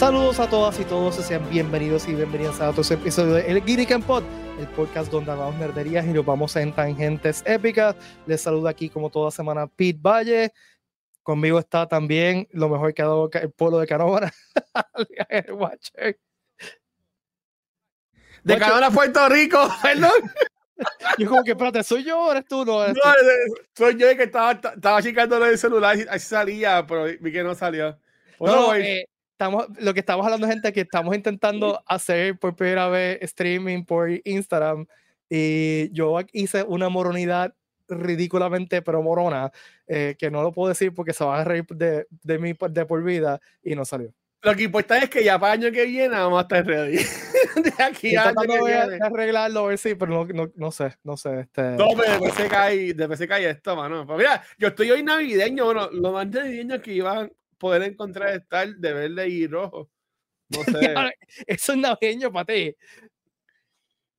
Saludos a todas y todos, sean bienvenidos y bienvenidas a otro episodio de El Geek Pod, el podcast donde hablamos nerderías y nos vamos en tangentes épicas. Les saluda aquí como toda semana Pete Valle. Conmigo está también lo mejor que ha dado el pueblo de Canóvana, Watcher. De Canóvana, Puerto Rico, perdón. Yo como que, espérate, ¿soy yo o eres tú? No, no soy yo que estaba, estaba chicando el celular y así salía, pero vi que no salió. Bueno, eh, estamos, lo que estamos hablando, gente, que estamos intentando hacer por primera vez streaming por Instagram y yo hice una moronidad ridículamente pero morona eh, que no lo puedo decir porque se va a reír de, de mí de por vida y no salió. Lo que importa es que ya para el año que viene vamos a estar ready. de aquí a año que viene. arreglarlo, a ver si, pero no, no, no, sé, no sé. Este... No, pero después se cae, después se cae esto, mano. Pues mira, yo estoy hoy navideño, bueno, lo más navideño que iban poder encontrar estar de verde y rojo. No sé. Eso es navideño para ti.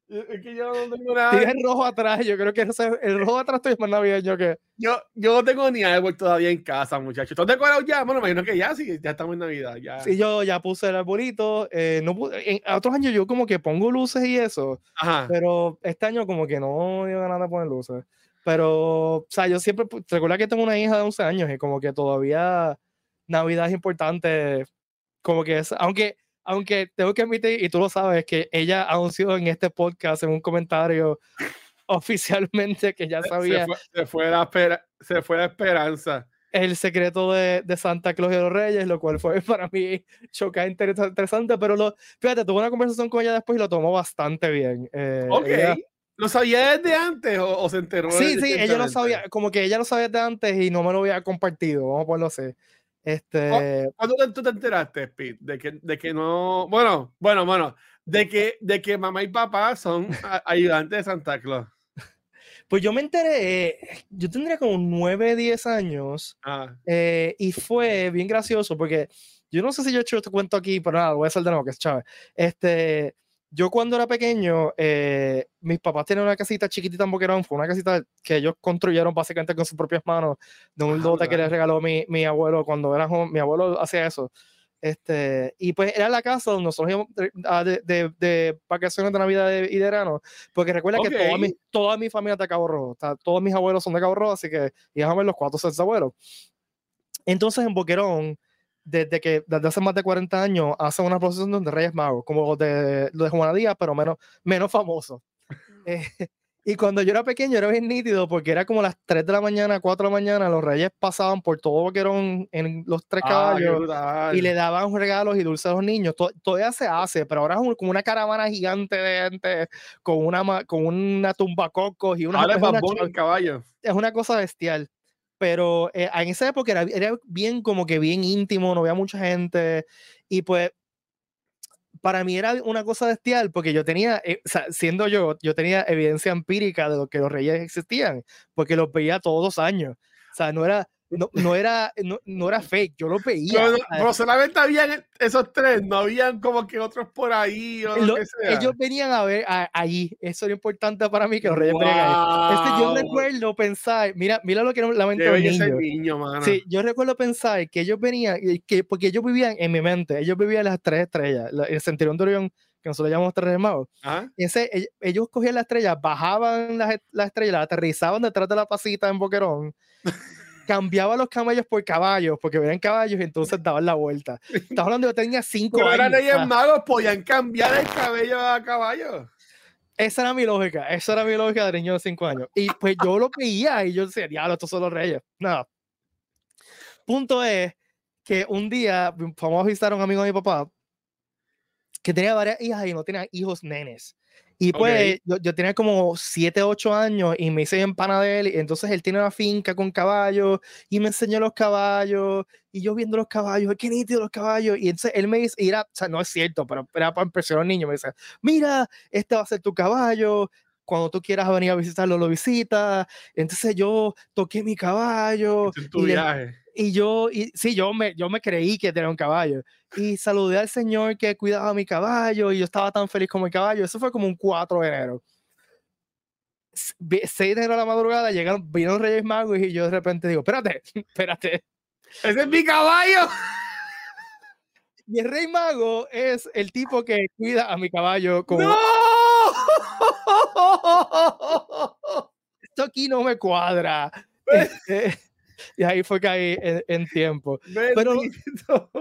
Es que yo no tengo nada. Tienes el rojo atrás, yo creo que el rojo atrás es más navideño que. Yo, yo no tengo ni árbol todavía en casa, muchachos. ¿Estás decorado ya? Bueno, me imagino que ya, sí, ya estamos en Navidad. Ya. Sí, yo ya puse el arbolito. Eh, no, en otros años yo como que pongo luces y eso. Ajá. Pero este año como que no dio ganas de poner luces. Pero, o sea, yo siempre. Recuerda que tengo una hija de 11 años y como que todavía Navidad es importante. Como que es. Aunque aunque tengo que admitir, y tú lo sabes, que ella anunció en este podcast, en un comentario oficialmente que ya sabía. Se fue, la, se fue la esperanza. El secreto de, de, Santa Claus y los Reyes, lo cual fue para mí chocante, interesante, pero lo, fíjate, tuve una conversación con ella después y lo tomó bastante bien. Eh, ok. ¿Lo sabía desde antes o, se enteró? Sí, sí, ella lo sabía, como que ella lo sabía desde antes y no me lo había compartido, vamos a ponerlo así. Este... ¿Cuándo tú te enteraste, Pete? De que, de que no. Bueno, bueno, bueno. De que, de que mamá y papá son ayudantes de Santa Claus. Pues yo me enteré, yo tendría como 9, 10 años. Ah. Eh, y fue bien gracioso porque yo no sé si yo he hecho este cuento aquí, pero nada, voy a hacer de nuevo, que es chave. Este, yo cuando era pequeño, eh, mis papás tenían una casita chiquitita en Boquerón, fue una casita que ellos construyeron básicamente con sus propias manos, de un lote que les regaló mi, mi abuelo cuando era joven, mi abuelo hacía eso. Este, y pues era la casa donde nosotros íbamos de, de, de, vacaciones de Navidad y de verano, porque recuerda que toda mi, toda mi familia es de Cabo Rojo, todos mis abuelos son de Cabo Rojo, así que íbamos a ver los cuatro seis abuelos. Entonces en Boquerón, desde que desde hace más de 40 años hacen una procesión de Reyes Magos, como de, lo de Juana Díaz, pero menos, menos famoso. Eh, y cuando yo era pequeño era bien nítido porque era como las 3 de la mañana, 4 de la mañana, los reyes pasaban por todo Boquerón en los tres caballos y le daban regalos y dulces a los niños. todavía se hace, pero ahora es como una caravana gigante de gente con una, con una tumba cocos y una, es una, caballo. es una cosa bestial pero eh, en esa época era, era, bien como que bien íntimo, no había mucha gente y pues para mí era una cosa bestial porque yo tenía, eh, siendo yo, yo tenía evidencia empírica de lo que los reyes existían, porque los veía todos los años. O sea, no era, no, no, era, no, no, era fake, yo lo veía. No, solamente habían esos tres, no habían como que otros por ahí o lo, que sea. Ellos venían a ver allí, eso era importante para mí que los reyes wow. Este, yo recuerdo pensar, mira, mira lo que era la mente de niño. niño mano. Sí, yo recuerdo pensar que ellos venían, que, porque ellos vivían en mi mente, ellos vivían las tres estrellas, el Centurión de Orión que nosotros llamamos tres hermanos. Ese, ellos cogían la estrella, bajaban la, la estrella, la aterrizaban detrás de la pasita en Boquerón cambiaba los camellos por caballos, porque veían caballos y entonces daban la vuelta. Estás hablando de que tenía cinco Pero años. Reyes Magos podían cambiar el cabello a caballo. Esa era mi lógica, esa era mi lógica de niño de cinco años. Y pues yo lo veía y yo decía, diablo, estos son los reyes. Nada. Punto es que un día fuimos a visitar a un amigo de mi papá que tenía varias hijas y no tenía hijos nenes. Y pues yo, yo, tenía como 7, 8 años y me hice en pana de él. Y entonces él tiene una finca con caballos y me enseñó los caballos. Y yo viendo los caballos, qué nítido los caballos. Y entonces él me dice, y era, o sea, no es cierto, pero era para impresionar al niño. Me dice, mira, este va a ser tu caballo. Cuando tú quieras venir a visitarlo, lo visitas. Entonces yo toqué mi caballo. Es tu viaje y yo, y, sí, yo me, yo me creí que tenía un caballo. Y saludé al señor que cuidaba mi caballo y yo estaba tan feliz como el caballo. Eso fue como un 4 de enero. 6 de enero a la madrugada llegaron, vino Reyes Magos y yo de repente digo, espérate, espérate. Ese es mi caballo. Y el rey mago es el tipo que cuida a mi caballo como... ¡No! Esto aquí no me cuadra. Este, y ahí fue que ahí en, tiempo. Pero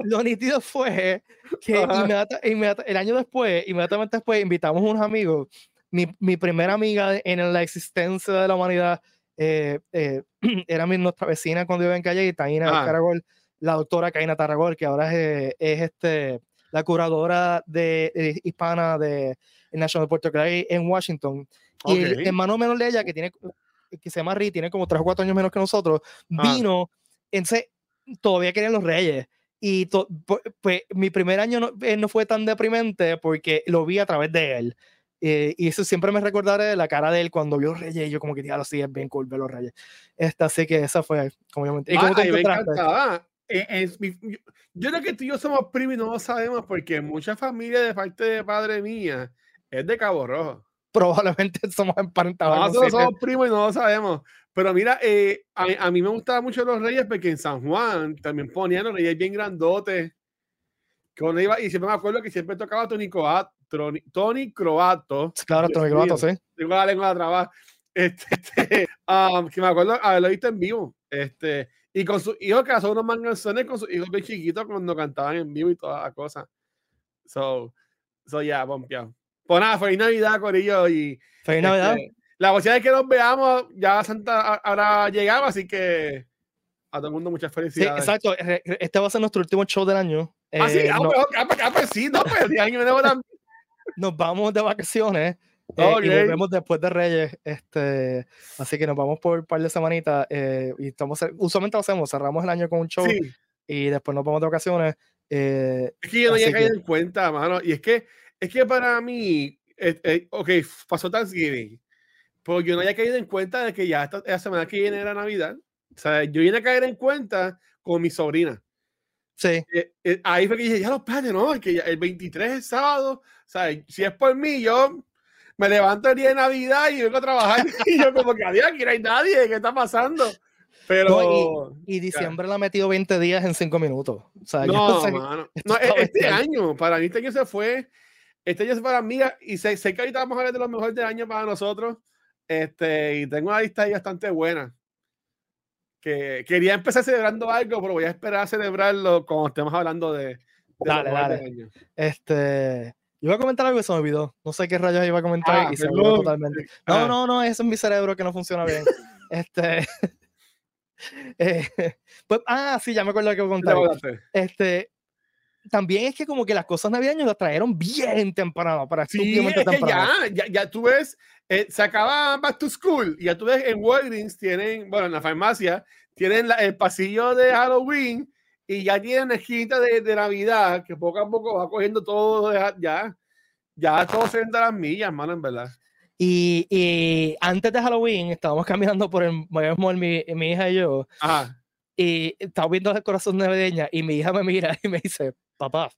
lo, nítido fue que el año después, inmediatamente después, invitamos a unos amigos. Mi, mi primera amiga en la existencia de la humanidad eh, eh, era mi, nuestra vecina cuando iba en calle, Taina ah. Caragol, la doctora Caina Tarragol, que ahora es, es este, la curadora de, hispana de National Puerto Rico en Washington. Y el hermano menor de ella, que tiene que se llama Ri, tiene como 3 o 4 años menos que nosotros, ah. vino, entonces todavía querían los Reyes. Y pues, mi primer año no, no, fue tan deprimente porque lo vi a través de él. Eh, y eso siempre me recordaré la cara de él cuando vio los Reyes. Y yo, como que, diablo, sí, es bien cool ver los Reyes. Esta, así que esa fue, como yo me, y como me encantaba. Eh, yo, yo creo que tú y yo somos primos y no lo sabemos porque mucha familia de parte de padre mía es de Cabo Rojo probablemente somos emparentados. Nosotros somos primos y no lo sabemos. Pero mira, eh, a, mí me gustaban mucho los reyes porque en San Juan también ponían los reyes bien grandotes. Que iba, y siempre me acuerdo que siempre tocaba Tony Croato. Tony, Croato. Claro, Tony Croato, sí. Tengo la lengua de trabajo. Este, este um, que me acuerdo haberlo visto en vivo. Este, y con sus hijos que hacen unos manganzones con sus hijos bien chiquitos cuando cantaban en vivo y todas las cosas. So, so ya, yeah, pues nada, feliz Navidad, Corillo. Y, feliz Navidad. Este, la posibilidad de que nos veamos, ya Santa habrá llegado, así que a todo el mundo muchas felicidades. Sí, exacto. Este va a ser nuestro último show del año. Ah, sí, eh, ah, no, ah, pues, ah, pues, sí, no, pues el año Nos vamos de vacaciones. Eh, y volvemos después de Reyes. Este, así que nos vamos por un par de semanitas. Eh, y estamos, usualmente lo hacemos, cerramos el año con un show y después nos vamos de vacaciones. es que yo no había caído en cuenta, mano. Y es que es que para mí, eh, eh, ok, pasó Thanksgiving, pero yo no había caído en cuenta de que ya esta, semana que viene era Navidad. O sea, yo vine a caer en cuenta con mi sobrina. Sí. Eh, ahí fue que dije, ya los padres, ¿no? Que el 23 es sábado. O sea, si es por mí, yo me levanto el día de Navidad y vengo a trabajar. y yo como que, adiós, aquí no hay nadie, ¿qué está pasando? Pero. y, diciembre la ha metido 20 días en 5 minutos. O sea, no, mano. no, este año, para mí este año se fue este año es para mí y sé, sé, que ahorita vamos a ver de los mejores del año para nosotros. Este, y tengo una lista ahí bastante buena. Que quería empezar celebrando algo, pero voy a esperar a celebrarlo cuando estemos hablando de. dale, dale. Este. Yo iba a comentar algo que se me olvidó. No sé qué rayos iba a comentar ah, y se me olvidó totalmente. No, ah. no, no, eso es mi cerebro que no funciona bien. este. Eh, pues, ah, sí, ya me acuerdo que contar. Este, también es que como que las cosas navideñas las trajeron bien temprano, para sí, temprano. Ya, ya, ya, tú ves, eh, se acaba Back to School y ya tú ves en Walgreens tienen, bueno, en la farmacia, tienen el pasillo de Halloween y ya tienen esquina de, de, Navidad que poco a poco va cogiendo todo, ya, ya todo se entra a las millas, hermano, en verdad. Y, y, antes de Halloween estábamos caminando por el Mall, mi, mi hija y yo. Ajá. Y estaba viendo el corazón navideña y mi hija me mira y me dice, papá,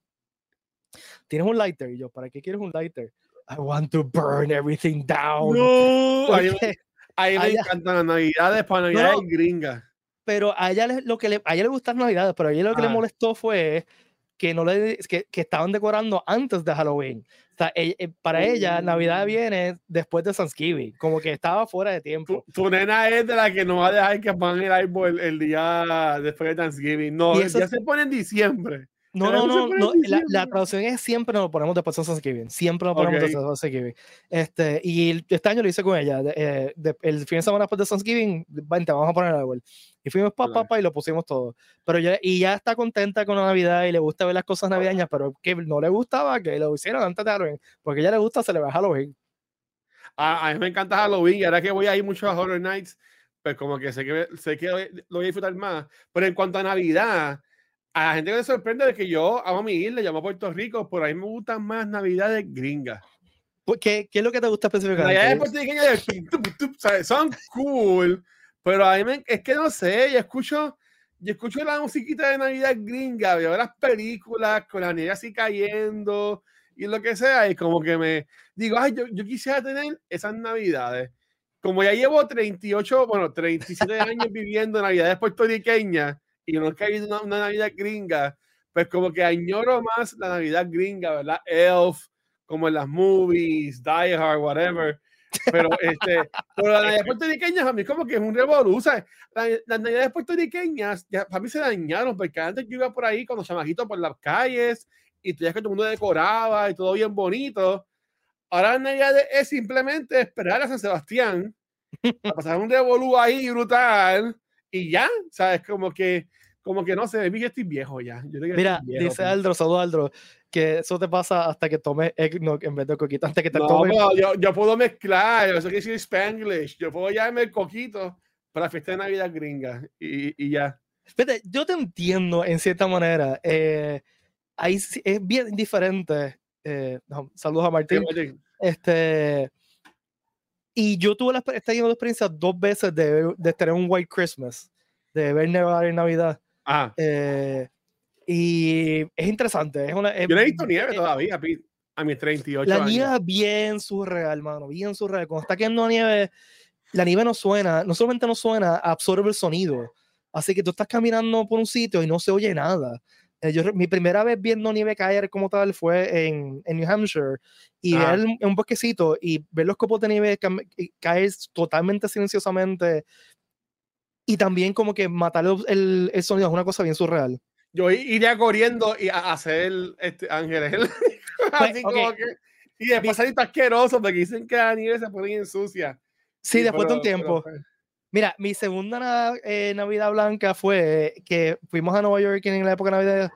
¿tienes un lighter? Y yo, ¿para qué quieres un lighter? I want to burn everything down. No, a mí, me encantan las navidades para navidades gringas. Pero a ella, le, lo que le, a ella le gustan las navidades, pero a ella lo que le ah. molestó fue que, no le, que, que estaban decorando antes de Halloween. O sea, eh, para ella, Navidad mm. viene después de Thanksgiving, como que estaba fuera de tiempo. Tu, nena es de la que no va a dejar que pongan el árbol el, día después de Thanksgiving. No, ya se pone en diciembre. No, no, no, no la, la, traducción es siempre nos lo ponemos después de Thanksgiving. Siempre nos ponemos después de Thanksgiving. Este, y este año lo hice con ella. Eh, el fin de semana después de Thanksgiving, vente, vamos a poner el árbol. Y fuimos papá pa, y lo pusimos todo. Pero ya, y ya está contenta con la Navidad y le gusta ver las cosas navideñas, pero que no le gustaba que lo hicieran antes de Halloween, porque a ella le gusta celebrar Halloween. A, a mí me encanta Halloween y ahora que voy a ir mucho a Horror Nights, pues como que sé que, sé que lo voy a disfrutar más. Pero en cuanto a Navidad, a la gente que le sorprende de que yo amo mi isla, llamo a Puerto Rico, por ahí me gustan más navidades gringas. ¿Qué, ¿Qué es lo que te gusta específicamente? Navidades puertorriqueñas son cool, pero a mí me, es que no sé, yo escucho, yo escucho la musiquita de Navidad gringa, veo las películas con la nieve así cayendo y lo que sea, y como que me digo, ay, yo, yo quisiera tener esas navidades. Como ya llevo 38, bueno, 37 años viviendo navidades puertorriqueñas, y no es que haya una, una Navidad gringa, pues como que añoro más la Navidad gringa, ¿verdad? Elf, como en las movies, Die Hard, whatever. Pero, este, pero las navidades puertorriqueñas a mí como que es un revolú, ¿sabes? Las, navidades puertorriqueñas ya, para mí se dañaron, porque antes yo iba por ahí con los chamajitos por las calles y tú ya que todo el mundo decoraba y todo bien bonito. Ahora la navidad es simplemente esperar a San Sebastián, a pasar un revolú ahí brutal y ya, ¿sabes? Como que como que no sé, vi que estoy viejo ya. Mira, dice pues. Aldro, saludo Aldro, que eso te pasa hasta que tomes eggnog en vez de coquito. Antes que te no, tomes... yo, yo, puedo mezclar, eso que decir Spanglish. Yo puedo llamarme el coquito para la fiesta de Navidad gringa y, y ya. Fíjate, yo te entiendo en cierta manera. Eh, ahí es bien diferente. Eh, saludos a Martín. Este, y yo tuve la, esta experiencia dos veces de, de tener un White Christmas, de ver nevar en Navidad. Eh, y es interesante. Es una, Yo no he visto nieve todavía, a mis 38 la nieve es bien surreal, hermano, bien surreal. Cuando está cayendo nieve, la nieve no suena, no solamente no suena, absorbe el sonido. Así que tú estás caminando por un sitio y no se oye nada. Eh, yo, mi primera vez viendo nieve caer como tal fue en, en New Hampshire y ver en un bosquecito y ver los copos de nieve caer totalmente silenciosamente y también como que matar el, el, sonido es una cosa bien surreal. Yo iría corriendo y a hacer este, ángeles. Pues, y después salir asqueroso porque dicen que la nieve se pone bien sucia. Sí, después de un tiempo. Pues. Mira, mi segunda eh, Navidad Blanca fue que fuimos a Nueva York en la época de Navidad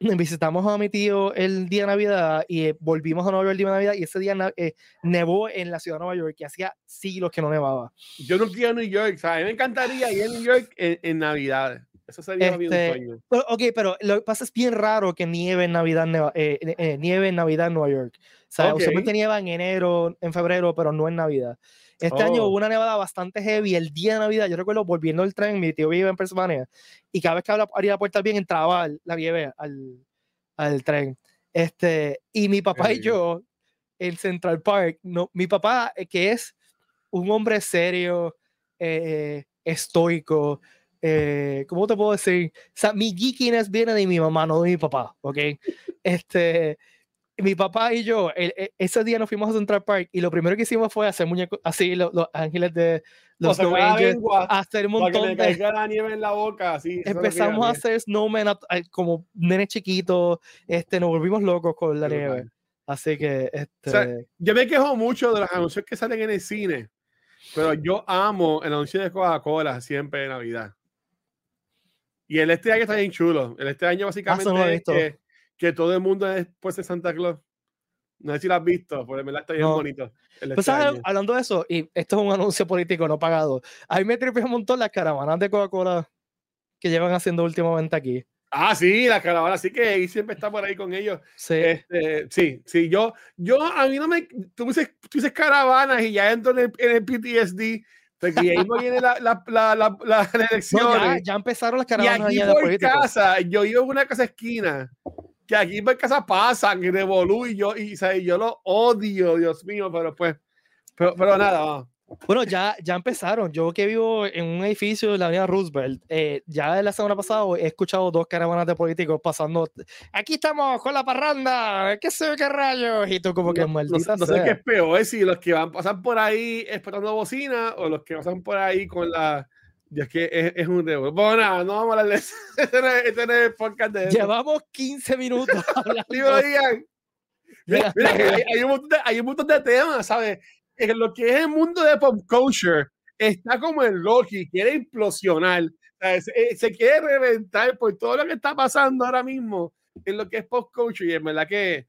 visitamos a mi tío el día de Navidad y eh, volvimos a Nueva York el día de Navidad y ese día eh, nevó en la ciudad de Nueva York que hacía siglos que no nevaba. Yo no quiero New York, mí me encantaría ir a New York en, Navidad. Eso sería este, un sueño. ok, pero lo que pasa es bien raro que nieve en Navidad, eh, nieve en Navidad en Nueva York. ¿sabes? Okay. Usualmente nieva en enero, en febrero, pero no en Navidad. Este año oh. hubo una nevada bastante heavy el día de Navidad. Yo recuerdo volviendo el tren, mi tío vive en Pennsylvania, y cada vez que abría la puerta bien entraba la nieve al, al tren. Este, y mi papá y yo en Central Park, no, mi papá, eh, que es un hombre serio, eh, estoico, eh, ¿cómo te puedo decir? O sea, mi geekiness viene de mi mamá, no de mi papá, ¿ok? Este, mi papá y yo, e, ese día nos fuimos a Central Park y lo primero que hicimos fue hacer muñecos, así, los, ángeles de los Snow hacer un montón de. la nieve en la boca, así. Empezamos a hacer snowmen como nenes chiquitos, este, nos volvimos locos con la nieve. Así que, este. yo me quejo mucho de los anuncios que salen en el cine, pero yo amo el anuncio de Coca-Cola siempre de Navidad. Y el este año está bien chulo. El este año, ah, básicamente, que todo el mundo es pues de Santa Claus. No sé si lo has visto, porque me la está bien bonito. Pues, hablando de eso, y esto es un anuncio político no pagado, a mí me tripe un montón las caravanas de Coca-Cola que llevan haciendo últimamente aquí. Ah, sí, las caravanas, sí que ahí siempre está por ahí con ellos. Sí, este, sí, sí, yo, yo, a mí no me, tú dices, tú dices caravanas y ya entro en el, PTSD, porque ahí no viene la, la, la, la, la elección. ya, ya, empezaron las caravanas. Y aquí por casa, yo iba en una casa esquina que aquí en casa pasan y revolú y yo, y, yo lo odio, Dios mío, pero pues, pero, pero nada. Bueno, ya, ya empezaron. Yo que vivo en un edificio de la avenida Roosevelt, eh, ya la semana pasada he escuchado dos caravanas de políticos pasando. Aquí estamos con la parranda, qué sé qué rayos. Y tú, como que maldita. No, no sé qué es peor, si los que van pasar por ahí esperando bocina o los que pasan por ahí con la y es que es, es un debo. Bueno, nada, no vamos a hablar de eso. Este no es, este no es podcast de eso. Llevamos 15 minutos hablando. digan. Mira, mira, hay, hay, un montón de, hay un montón de temas, ¿sabes? En lo que es el mundo de pop culture está como el Loki, quiere implosionar. Se, eh, se, quiere reventar por todo lo que está pasando ahora mismo en lo que es pop culture. Y en verdad que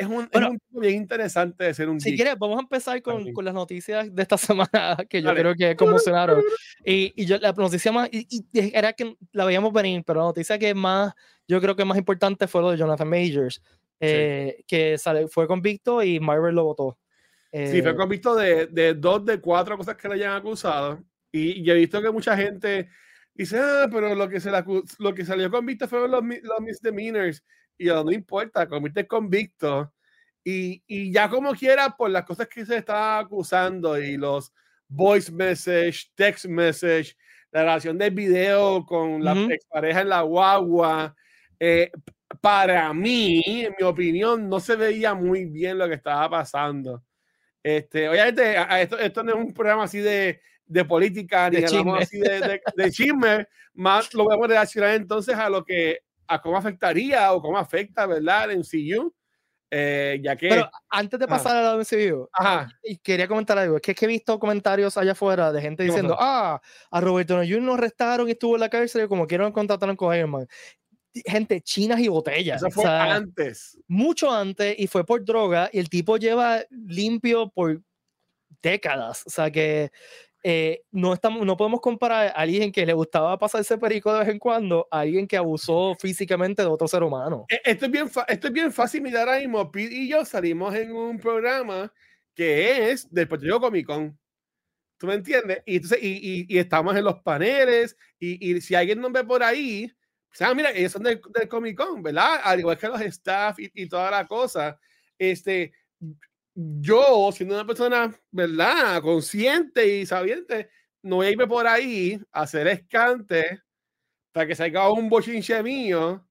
es un, bueno, es un bien interesante de ser un Si quieres, vamos a empezar con, con, las noticias de esta semana que yo creo que conmocionaron. Y, y yo, la noticia más, y, y, era que la veíamos venir, pero la noticia que más, yo creo que más importante fue lo de Jonathan Majors, eh, que sale, fue convicto y Marvel lo votó. Eh, sí, fue convicto de, de, dos de cuatro cosas que le hayan acusado. Y, y he visto que mucha gente dice, ah, pero lo que, se la, lo que salió convicto fueron los, los misdemeanors y no importa, convierte convicto. Y, y, ya como quiera, por las cosas que se está acusando y los voice message, text message, la relación del video con la uh expareja en la guagua, Eh, para mí, en mi opinión, no se veía muy bien lo que estaba pasando. Este, obviamente, esto, esto no es un programa así de, de política, ni así de, de, chisme, más lo vamos a relacionar entonces a lo que, a cómo afectaría o cómo afecta, ¿verdad? En MCU. Eh, ya que... Pero antes de pasar a la MCU, y quería comentar algo, es que, he visto comentarios allá afuera de gente diciendo, ah, a Roberto Jr. nos arrestaron y estuvo en la cárcel como quieren contratar con Iron Man gente, chinas y botellas. Eso fue antes. Mucho antes y fue por droga y el tipo lleva limpio por décadas. O sea que eh, no, estamos, no podemos comparar a alguien que le gustaba pasarse perico de vez en cuando a alguien que abusó físicamente de otro ser humano. E, esto es bien, esto es bien fácil. Mira, ahora mismo Pete y yo salimos en un programa que es del Puerto Comic Con. ¿Tú me entiendes? Y, entonces, y, y, estamos en los paneles y, y si alguien nos ve por ahí, o sea, mira, ellos son del, Comic Con, ¿verdad? Al igual que los staff y, y, toda la cosa. Este, yo, siendo una persona, ¿verdad? Consciente y sabiente, no voy a irme por ahí a hacer escante para que salga un bochinche mío.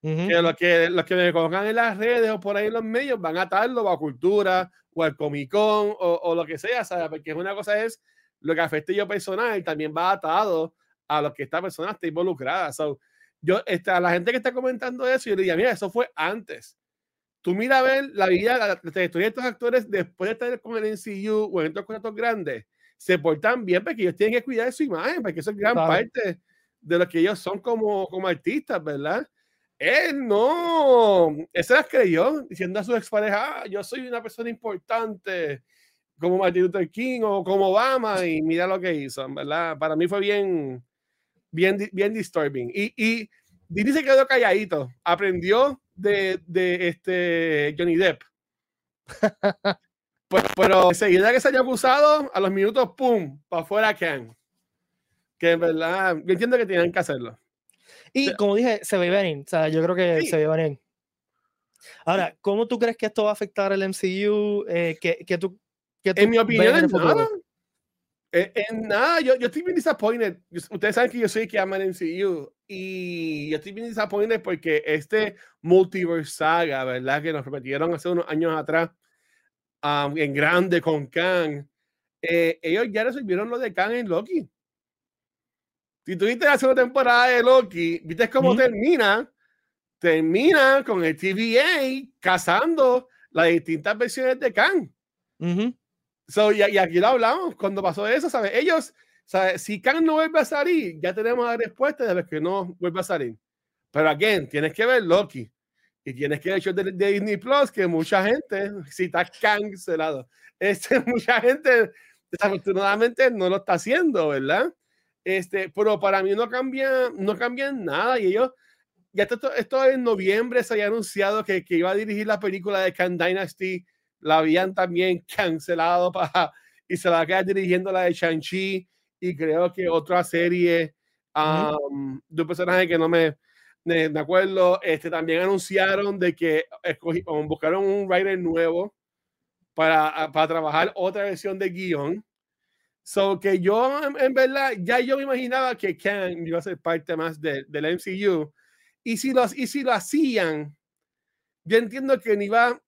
Que los que los que me conozcan en las redes o por ahí en los medios van a atarlo a cultura o al Comic Con o, o, lo que sea, ¿sabes? Porque una cosa es lo que afecte yo personal y también va atado a lo que esta persona está involucrada. So, yo, este, a la gente que está comentando eso, yo le diría, mira, eso fue antes. Tú mira a ver la vida, la, trayectoria de estos actores después de estar con el NCU o en estos contratos grandes, se portan bien porque ellos tienen que cuidar de su imagen, porque eso es gran parte de lo que ellos son como, como artistas, ¿verdad? Él no, él se las creyó diciendo a su expareja, ah, yo soy una persona importante, como Martin Luther King o como Obama, y mira lo que hizo, ¿verdad? Para mí fue bien, bien, bien disturbing. Y, y Disney se quedó calladito, aprendió de, de este Johnny Depp. pues, pero enseguida que se haya acusado, a los minutos, ¡pum! Para afuera Ken. Que en verdad, yo entiendo que tienen que hacerlo. Y como dije, se ve venir. O sea, yo creo que se ve venir. Ahora, ¿cómo tú crees que esto va a afectar el MCU? Eh, que, que tú, que en mi opinión, en nada. En, en, nada, yo, yo estoy bien disappointed. Ustedes saben que yo soy que ama el MCU. Y yo estoy bien disappointed porque este multiverse saga, ¿verdad? Que nos repitieron hace unos años atrás en grande con Kang, eh, ellos ya resolvieron lo de Kang en Loki. Si tuviste la segunda temporada de Loki, viste cómo termina. Termina con el TVA cazando las distintas versiones de Kang. So, y, y, aquí lo hablamos cuando pasó eso, ¿sabes? Ellos sea, si Kang no vuelve a salir, ya tenemos la respuesta de que no vuelve a salir. Pero again, tienes que ver Loki. Y tienes que ver el show de, Disney Plus, que mucha gente, si está cancelado, este, mucha gente desafortunadamente no lo está haciendo, ¿verdad? Este, pero para mí no cambia, no cambia nada. Y ellos, ya esto, esto en noviembre se había anunciado que, que iba a dirigir la película de Kang Dynasty. La habían también cancelado para, y se va a quedar dirigiendo la de Shang-Chi y creo que otra serie de un personaje que no me, me, acuerdo, este, también anunciaron de que buscaron un writer nuevo para, para trabajar otra versión de guion. So que yo, en, verdad, ya yo me imaginaba que Kang iba a ser parte más de, del MCU. Y si, los, y si lo hacían, yo entiendo que ni iba,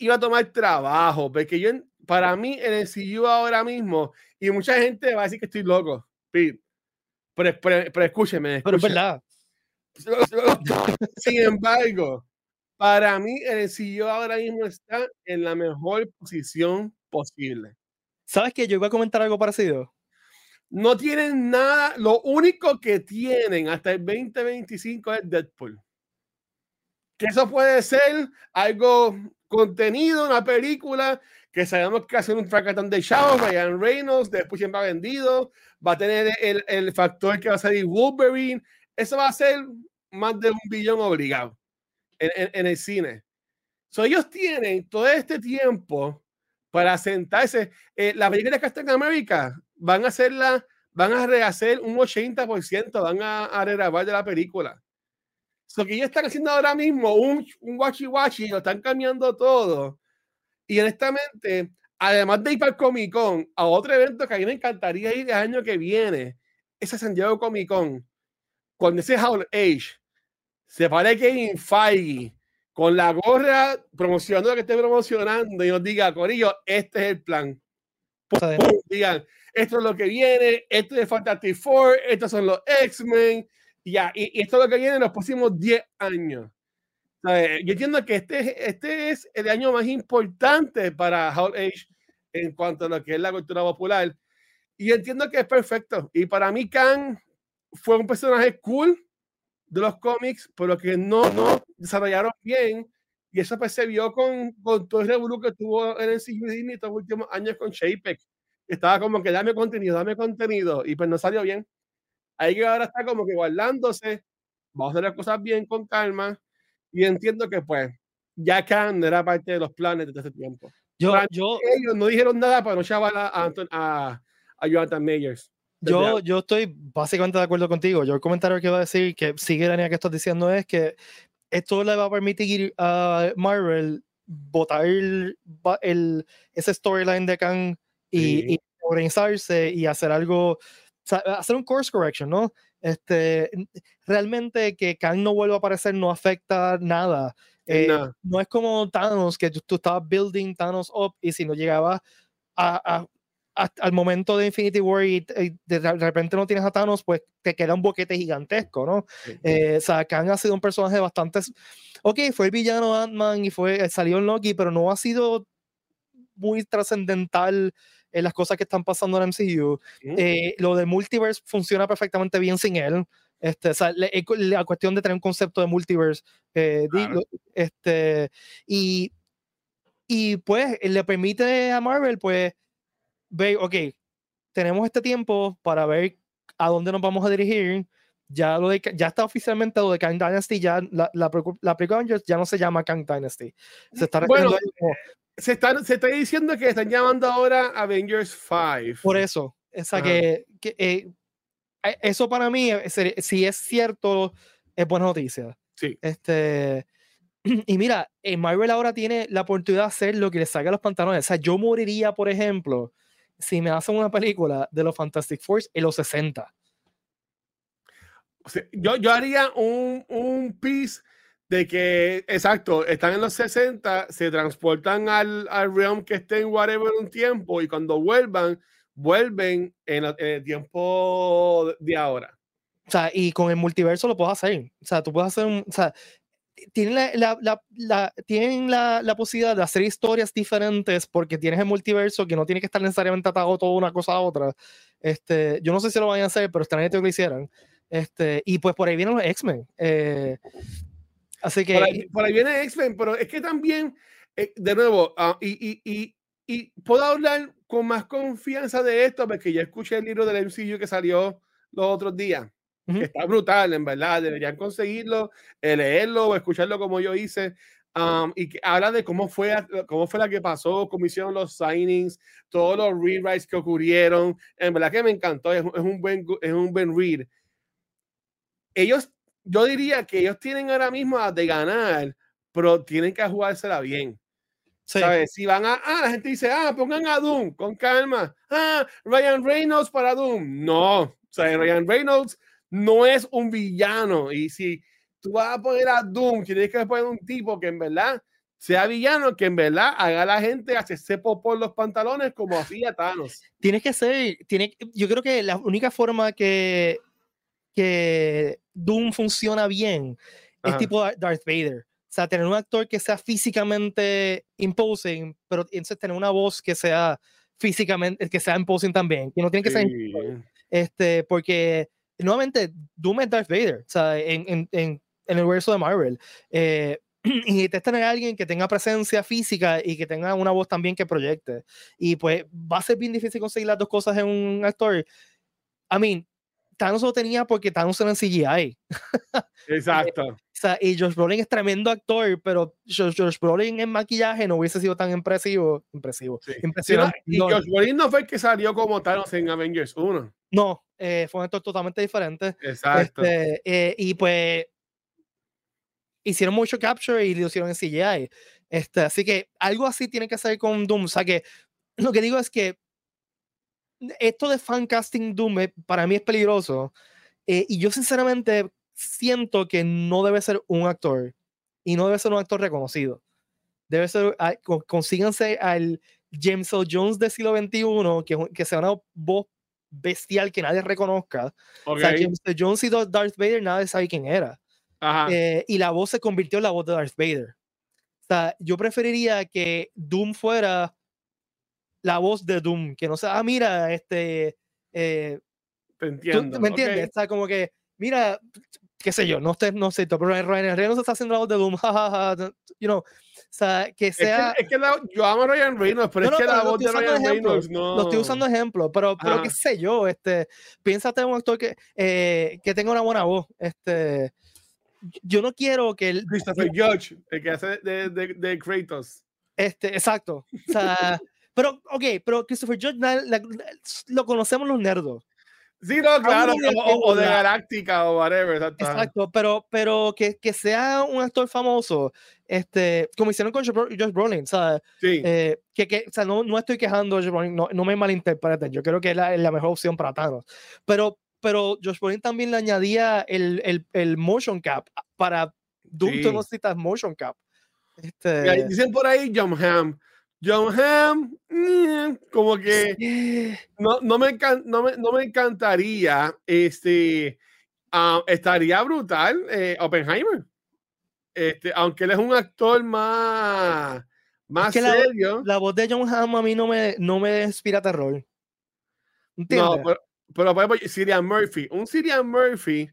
iba a tomar trabajo, porque yo, para mí, el MCU ahora mismo y mucha gente va a decir que estoy loco, Pero, pero, escúcheme, Pero es verdad. Sin embargo, para mí, el CEO ahora mismo está en la mejor posición posible. ¿Sabes que yo iba a comentar algo parecido? No tienen nada, lo único que tienen hasta el 2025 es Deadpool. Que eso puede ser algo contenido, una película que sabemos que hace un fracatán de chavos, Ryan Reynolds, después siempre ha vendido, va a tener el, el, factor que va a salir Wolverine, eso va a ser más de un billón obligado en, en, el cine. So, ellos tienen todo este tiempo para sentarse. Eh, la película de Captain America van a hacerla, van a rehacer un 80%, van a, a regrabar de la película. Lo que ellos están haciendo ahora mismo, un, un wachi wachi, lo están cambiando todo. Y honestamente, además de ir para el Comic Con, a otro evento que a mí me encantaría ir el año que viene, ese San Diego Comic Con, con ese Howl Age, se pare Kevin Feige con la gorra promocionando lo que esté promocionando y nos diga, Corillo, este es el plan. digan, esto es lo que viene, esto es Fantastic Four, estos son los X-Men, y, y, esto es lo que viene en los próximos 10 años. Yo entiendo que este, este es el año más importante para Hall Age en cuanto a lo que es la cultura popular. Y entiendo que es perfecto. Y para mí, Kang fue un personaje cool de los cómics, pero que no, no desarrollaron bien. Y eso pues, se vio con, con todo el revuelo que tuvo en el CGD estos últimos años con Shapek. Estaba como que dame contenido, dame contenido. Y pues no salió bien. Ahí que ahora está como que guardándose. Vamos a hacer las cosas bien con calma. Y entiendo que pues ya Khan era parte de los planes desde ese tiempo. Yo, yo, ellos no dijeron nada para no llevar a, a, a, a Jonathan Meyers. Yo, yo estoy básicamente de acuerdo contigo. Yo el comentario que iba a decir, que sigue la línea que estás diciendo, es que esto le va a permitir a Marvel botar el, el, ese storyline de Kang y, y, organizarse y hacer algo, hacer un course correction, ¿no? Este, realmente que Kang no vuelva a aparecer no afecta nada. Eh, no. es como Thanos, que tú, estabas building Thanos up y si no llegabas a, al momento de Infinity War y, de, repente no tienes a Thanos, pues te queda un boquete gigantesco, ¿no? Eh, o sea, Kang ha sido un personaje bastante... Ok, fue el villano Ant-Man y fue, salió en Loki, pero no ha sido muy trascendental en las cosas que están pasando en MCU. Eh, lo de multiverse funciona perfectamente bien sin él. Este, o sea, eh, la, cuestión de tener un concepto de multiverse. Eh, este, y, y pues le permite a Marvel, pues, ver, ok, tenemos este tiempo para ver a dónde nos vamos a dirigir. Ya, lo de, ya está oficialmente lo de Kang Dynasty, ya la, la, la ya no se llama Kang Dynasty. Se está bueno, se, está, se está diciendo que están llamando ahora Avengers 5. Por eso, esa que, que eh, eh, eso para mí, eh, si es cierto, es buena noticia. Sí. Este, y mira, Marvel ahora tiene la oportunidad de hacer lo que le salga los pantalones. O sea, yo moriría, por ejemplo, si me hacen una película de los Fantastic Four en los 60. yo, yo haría un, un piece de que, exacto, están en los 60, se transportan al, al realm que esté en whatever un tiempo y cuando vuelvan, vuelven en, el tiempo de ahora. O sea, y con el multiverso lo puedes hacer. O sea, tú puedes hacer un. O sea, tienen la, la, la, tienen la, la, posibilidad de hacer historias diferentes porque tienes el multiverso que no tiene que estar necesariamente atado todo una cosa a otra. Este, yo no sé si lo vayan a hacer, pero extrañamente que lo hicieran. Este, y pues por ahí vienen los X-Men. Eh, Así que. Por ahí, viene X-Men, pero es que también, eh, de nuevo, uh, y, y, y, y, puedo hablar con más confianza de esto porque ya escuché el libro del MCU que salió los otros días. que está brutal, en verdad. Deberían conseguirlo, eh, leerlo o escucharlo como yo hice. Um, y que habla de cómo fue, cómo fue la que pasó, cómo hicieron los signings, todos los rewrites que ocurrieron. En verdad que me encantó, es, es un, buen, es un buen read. Ellos yo diría que ellos tienen ahora mismo de ganar, pero tienen que jugársela bien. ¿Sabes? Si van a, ah, la gente dice, ah, pongan a Doom con calma. Ah, Ryan Reynolds para Doom. No, o sea, Ryan Reynolds no es un villano. Y si tú vas a poner a Doom, tienes que poner un tipo que en verdad sea villano, que en verdad haga a la gente hacerse por los pantalones como hacía Thanos. Tienes que ser, tiene, yo creo que la única forma que que Doom funciona bien es tipo Darth Vader. O sea, tener un actor que sea físicamente imposing, pero entonces tener una voz que sea físicamente, que sea imposing también, que no tiene que ser este, porque nuevamente Doom es Darth Vader, o sea, en, en, en, el universo de Marvel. Eh, y te tener a alguien que tenga presencia física y que tenga una voz también que proyecte. Y pues va a ser bien difícil conseguir las dos cosas en un actor. I mean, Thanos lo tenía porque Thanos era en CGI. Exacto. o sea, y Josh Brolin es tremendo actor, pero Josh, Brolin en maquillaje no hubiese sido tan impresivo. Impresivo. Impresionante. y Josh Brolin no fue el que salió como Thanos en Avengers 1. No, eh, fue un actor totalmente diferente. Exacto. Este, eh, y pues hicieron mucho capture y lo hicieron en CGI. Este, así que algo así tiene que hacer con Doom. O sea que lo que digo es que esto de fan casting Doom para mí es peligroso. Eh, y yo sinceramente siento que no debe ser un actor y no debe ser un actor reconocido. Debe ser, ah, consíganse al James Earl Jones del siglo XXI, que, que sea una voz bestial que nadie reconozca. O sea, James Earl Jones y Darth Vader, nadie sabe quién era. Eh, y la voz se convirtió en la voz de Darth Vader. O sea, yo preferiría que Doom fuera la voz de Doom, que no sea, ah, mira, este. Eh, Te entiendo. ¿Me entiendes? Está como que, mira, qué sé yo, no, sé, no sé, pero Ryan Reynolds está haciendo la voz de Doom, jajaja, you know. O sea, que sea. Es que, yo amo a Ryan Reynolds, pero es que la voz de Ryan Reynolds no. Lo estoy usando ejemplo, pero, pero qué sé yo, este. Piénsate en un actor que, eh, que tenga una buena voz. Este. Yo no quiero que el. Christopher Judge, el que hace de, de, de Kratos. Este, exacto. O sea. Pero, ok, pero Christopher Judge lo conocemos los nerdos. Sí, no, claro, o, de Galáctica o whatever. Exacto, pero, pero que, que, sea un actor famoso, este, como hicieron con Josh Brolin, ¿sabes? Sí. Eh, que, que, o sea, no, no estoy quejando a Josh Brolin, no, no me malinterpreten, yo creo que es la, la, mejor opción para Thanos. Pero, pero Josh Brolin también le añadía el, el, el motion cap para Doom, sí. tú no necesitas motion cap. Este... Dicen por ahí John Hamm John Hamm, mm, como que no, no, me, no, me, no me encantaría, este, uh, estaría brutal eh, Oppenheimer. Este, aunque él es un actor más, más serio. La, voz de John Hamm a mí no me, no me inspira terror. ¿Entiendes? No, pero, pero por ejemplo, Sirian Murphy, un Sirian Murphy,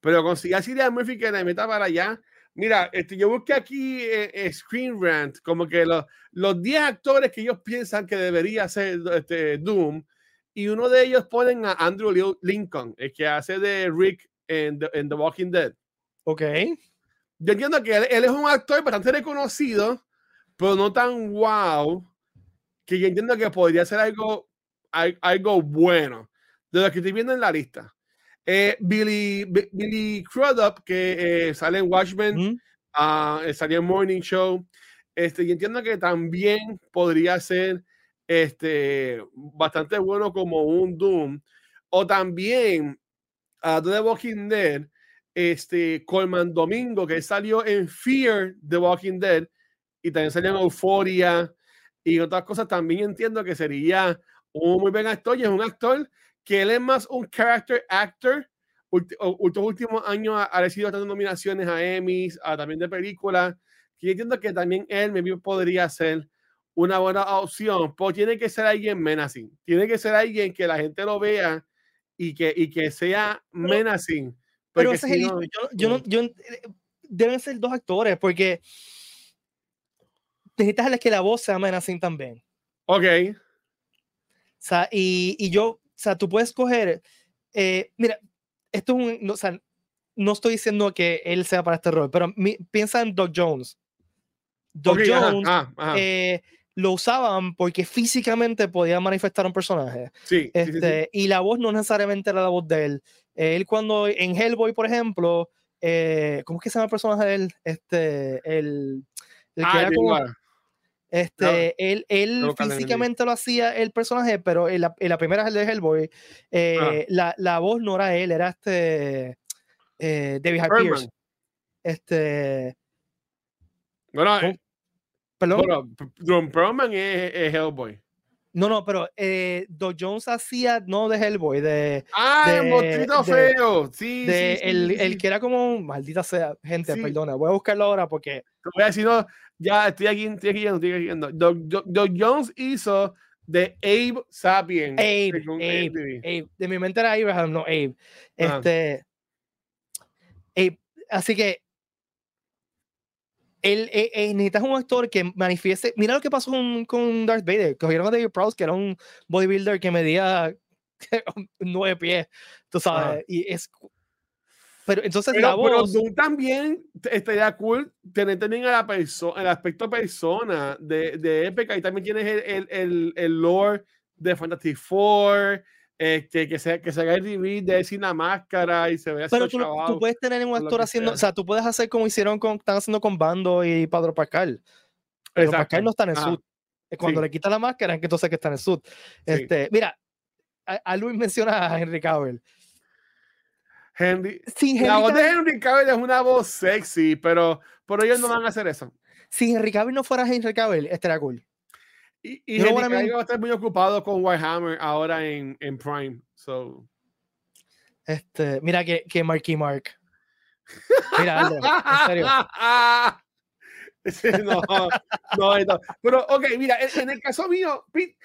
pero consigue a Sirian Murphy que le meta para allá Mira, este, yo busqué aquí eh, eh, Screen Rant, como que los, los 10 actores que ellos piensan que debería ser este, Doom, y uno de ellos ponen a Andrew Lincoln, el que hace de Rick en The, The Walking Dead. Ok. Yo entiendo que él, es un actor bastante reconocido, pero no tan wow, que yo entiendo que podría ser algo, algo bueno de lo que estoy viendo en la lista. Eh, Billy, Billy Crudup, que eh, sale en Watchmen, uh, salió en Morning Show. Este, y entiendo que también podría ser este, bastante bueno como un Doom. O también a The Walking Dead, este, Colman Domingo, que salió en Fear The Walking Dead y también salió en Euphoria y otras cosas. También entiendo que sería un muy buen actor y es un actor que él es más un character actor. Estos últimos años ha, recibido tantas nominaciones a Emmys, a, también de películas, que yo entiendo que también él me podría ser una buena opción, pero tiene que ser alguien menacing. Tiene que ser alguien que la gente lo vea y que, y que sea menacing. Pero ese es el yo, yo, no, yo, deben ser dos actores, porque necesitas que la voz sea menacing también. Ok. O sea, y, y yo o sea, tú puedes coger, eh, mira, esto es un, no, o sea, no estoy diciendo que él sea para este rol, pero piensa en Doc Jones. Doc Jones ah, eh, lo usaban porque físicamente podía manifestar un personaje. Sí, este, Y la voz no necesariamente era la voz de él. Él cuando en Hellboy, por ejemplo, eh, ¿cómo es que se llama el personaje de él? Este, el, el que ah, era como, este, él, él físicamente lo hacía el personaje, pero en la, en la primera de Hellboy. Ah. Eh, la, la, voz no era él, era este eh, David Pierce. Este. Bueno, eh, perdón. Bueno, Perlman es, es, Hellboy. No, no, pero eh, Doc Jones hacía no de Hellboy, de. ¡Ah, el monstruito feo! Sí, de sí, el, el, que era como. Maldita sea, gente, perdona. Voy a buscarlo ahora porque. Voy a decir, no, ya estoy aquí, estoy aquí, estoy aquí. Doc, Doc, Jones hizo de Abe Sapien. Abe, Abe, Abe, De mi mente era Abraham, no Abe. Este. Abe. Así que. Él, él, él, necesitas un actor que manifieste. Mira lo que pasó con, con Darth Vader. Cogieron a David Prowse, que era un bodybuilder que medía nueve pies, tú sabes. Y es pero entonces pero, la voz... Pero también estaría cool tener también a la persona, el aspecto persona de, de épica y también tienes el, el, el, lore de Fantastic Four, este, que se, que se haga el de sin la máscara y se vea Pero tú, tú, puedes tener un actor haciendo, o sea, tú puedes hacer como hicieron con, están haciendo con Bando y Padre Pascal. Pero Pascal no está en el ah, Cuando le quita la máscara es que entonces que está en el sud. Este, Mira, a, Luis menciona a Henry Cavill. Henry, la voz de Henry Cavill es una voz sexy, pero, pero ellos no van a hacer eso. Si Henry Cavill no fuera Henry Cavill, estaría cool. Y, y va a estar muy ocupado con Warhammer ahora en, en Prime. So. Este, mira que, que Marky Mark. Mira, Aldo, en serio. no, no, no, Pero, ok, mira, en, el caso mío, Pete,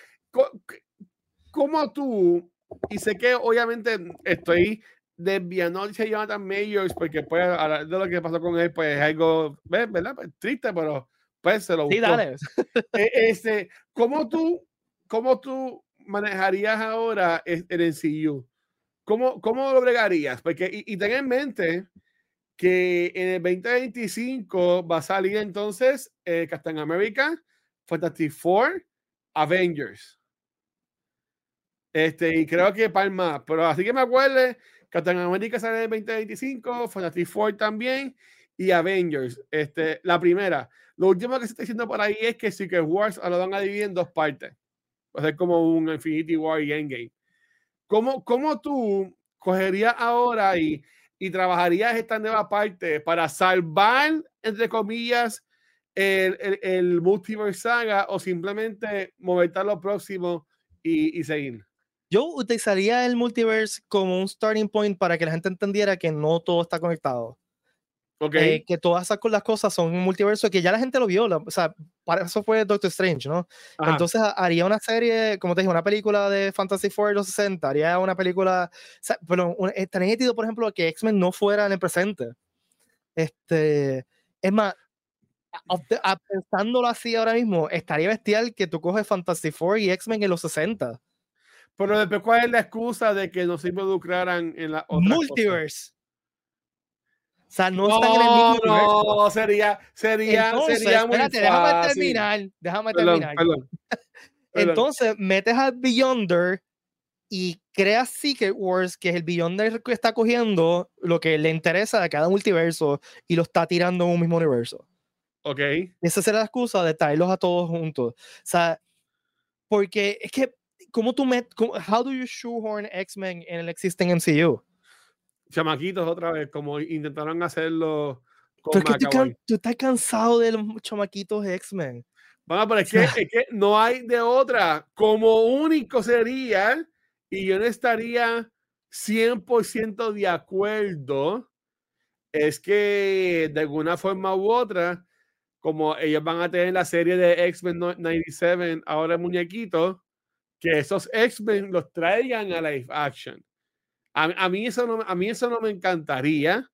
¿cómo tú, y sé que obviamente estoy desviando a Jonathan Mayors porque pues de lo que pasó con él pues es algo ¿verdad? Pues, triste pero pues se lo buscó. Sí, dale. E, este, ¿cómo tú cómo tú manejarías ahora el NCU? ¿Cómo, ¿Cómo lo bregarías? Porque, y, y ten en mente que en el 2025 va a salir entonces eh, Captain America, Fantastic Four, Avengers. Este, y creo que Palma, pero así que me acuerde, Captain America sale en el 2025, Fantastic Four también y Avengers. Este, la primera. Lo último que se está diciendo por ahí es que Secret Wars lo van a dividir en dos partes. Va a ser como un Infinity War y Endgame. ¿Cómo, cómo tú cogerías ahora y y trabajarías esta nueva parte para salvar, entre comillas, el, el, el multiverse saga o simplemente moverte a lo próximo y, y seguir? Yo utilizaría el multiverse como un starting point para que la gente entendiera que no todo está conectado. Eh, que todas esas las cosas son un multiverso que ya la gente lo vio, o sea, para eso fue Doctor Strange, ¿no? Entonces haría una serie, como te dije, una película de Fantasy Four de los 60, haría una película, o sea, pero estaría nítido, por ejemplo, que X-Men no fuera en el presente. Este, es más, pensándolo así ahora mismo, estaría bestial que tú coges Fantasy Four y X-Men en los 60. Pero después, ¿cuál es la excusa de que no se involucraran en la Multiverse. O sea, no, están en el mismo No, sería, sería, Entonces, sería muy espérate, déjame terminar, déjame terminar. Entonces, metes al Beyonder y creas Secret Wars, que es el Beyonder que está cogiendo lo que le interesa a cada multiverso y lo está tirando en un mismo universo. Ok. Esa será la excusa de traerlos a todos juntos. O sea, porque es que, ¿cómo tú metes, how do you shoehorn X-Men en el existing MCU? Chamaquitos otra vez, como intentaron hacerlo con Pero tú, estás cansado de los chamaquitos X-Men. Bueno, pero es que, es que no hay de otra. Como único sería, y yo no estaría 100% de acuerdo, es que de alguna forma u otra, como ellos van a tener la serie de X-Men 97, ahora muñequitos, que esos X-Men los traigan a live action. A, mí, eso no, a mí eso no me encantaría.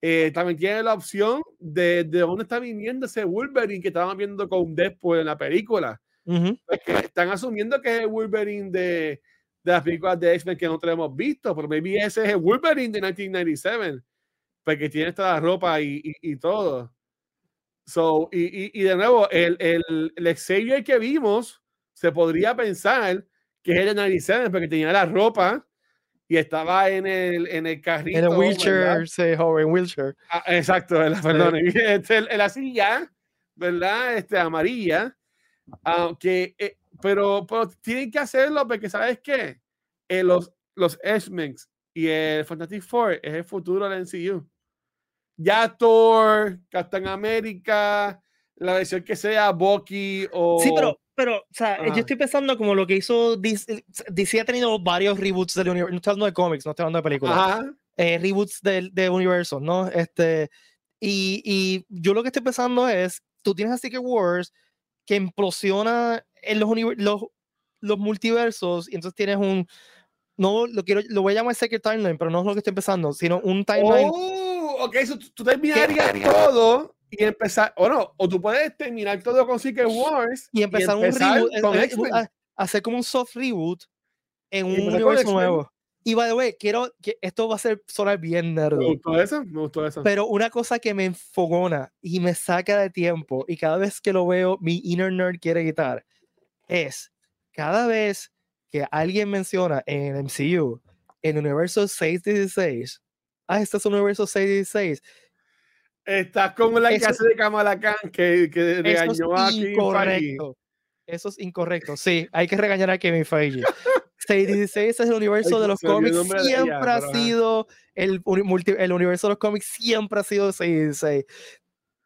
Eh, también tiene la opción de, de dónde está viniendo ese Wolverine que estaban viendo con Deadpool en la película. están asumiendo que es el Wolverine de, de las películas de X-Men que no tenemos visto, pero maybe ese es el Wolverine de 1997, porque tiene esta ropa y, y, todo. So, y, y, de nuevo, el, el, el Xavier que vimos se podría pensar que es el de 97 porque tenía la ropa y estaba en el, en el carrito. En el wheelchair, sí, joven, wheelchair. Ah, exacto, perdón. Este, en la silla, ¿verdad? Este, amarilla. Aunque, eh, pero, pero tienen que hacerlo porque, ¿sabes qué? Eh, los, los X-Men y el Fantastic Four es el futuro del MCU. Ya Thor, Captain America, la versión que sea Bucky o. Sí, pero pero, o sea, yo estoy pensando como lo que hizo DC, DC ha tenido varios reboots del universo, no estoy hablando de cómics, no estoy hablando de películas, eh, reboots de, de universos, ¿no? Este, y, y, yo lo que estoy pensando es, tú tienes a Secret Wars que implosiona en los, los, los multiversos y entonces tienes un, no lo quiero, lo voy a llamar Secret Timeline, pero no es lo que estoy pensando, sino un timeline. Oh, ok, eso tú terminarías todo y empezar, o no, o tú puedes terminar todo con Secret Wars y empezar, un reboot, hacer como un soft reboot en un universo nuevo. Y by the way, quiero que esto va a ser sonar bien nerd. Me gustó eso, me gustó eso. Pero una cosa que me enfogona y me saca de tiempo y cada vez que lo veo mi inner nerd quiere quitar es cada vez que alguien menciona en el MCU en el universo 616, ah, este es un universo 616 Estás como la casa de Kamala Khan que, que regañó a Incorrecto. Eso es incorrecto. Sí, hay que regañar a Kevin Feige. 616 es el universo de los cómics, siempre ha sido el, el universo de los cómics, siempre ha sido 616.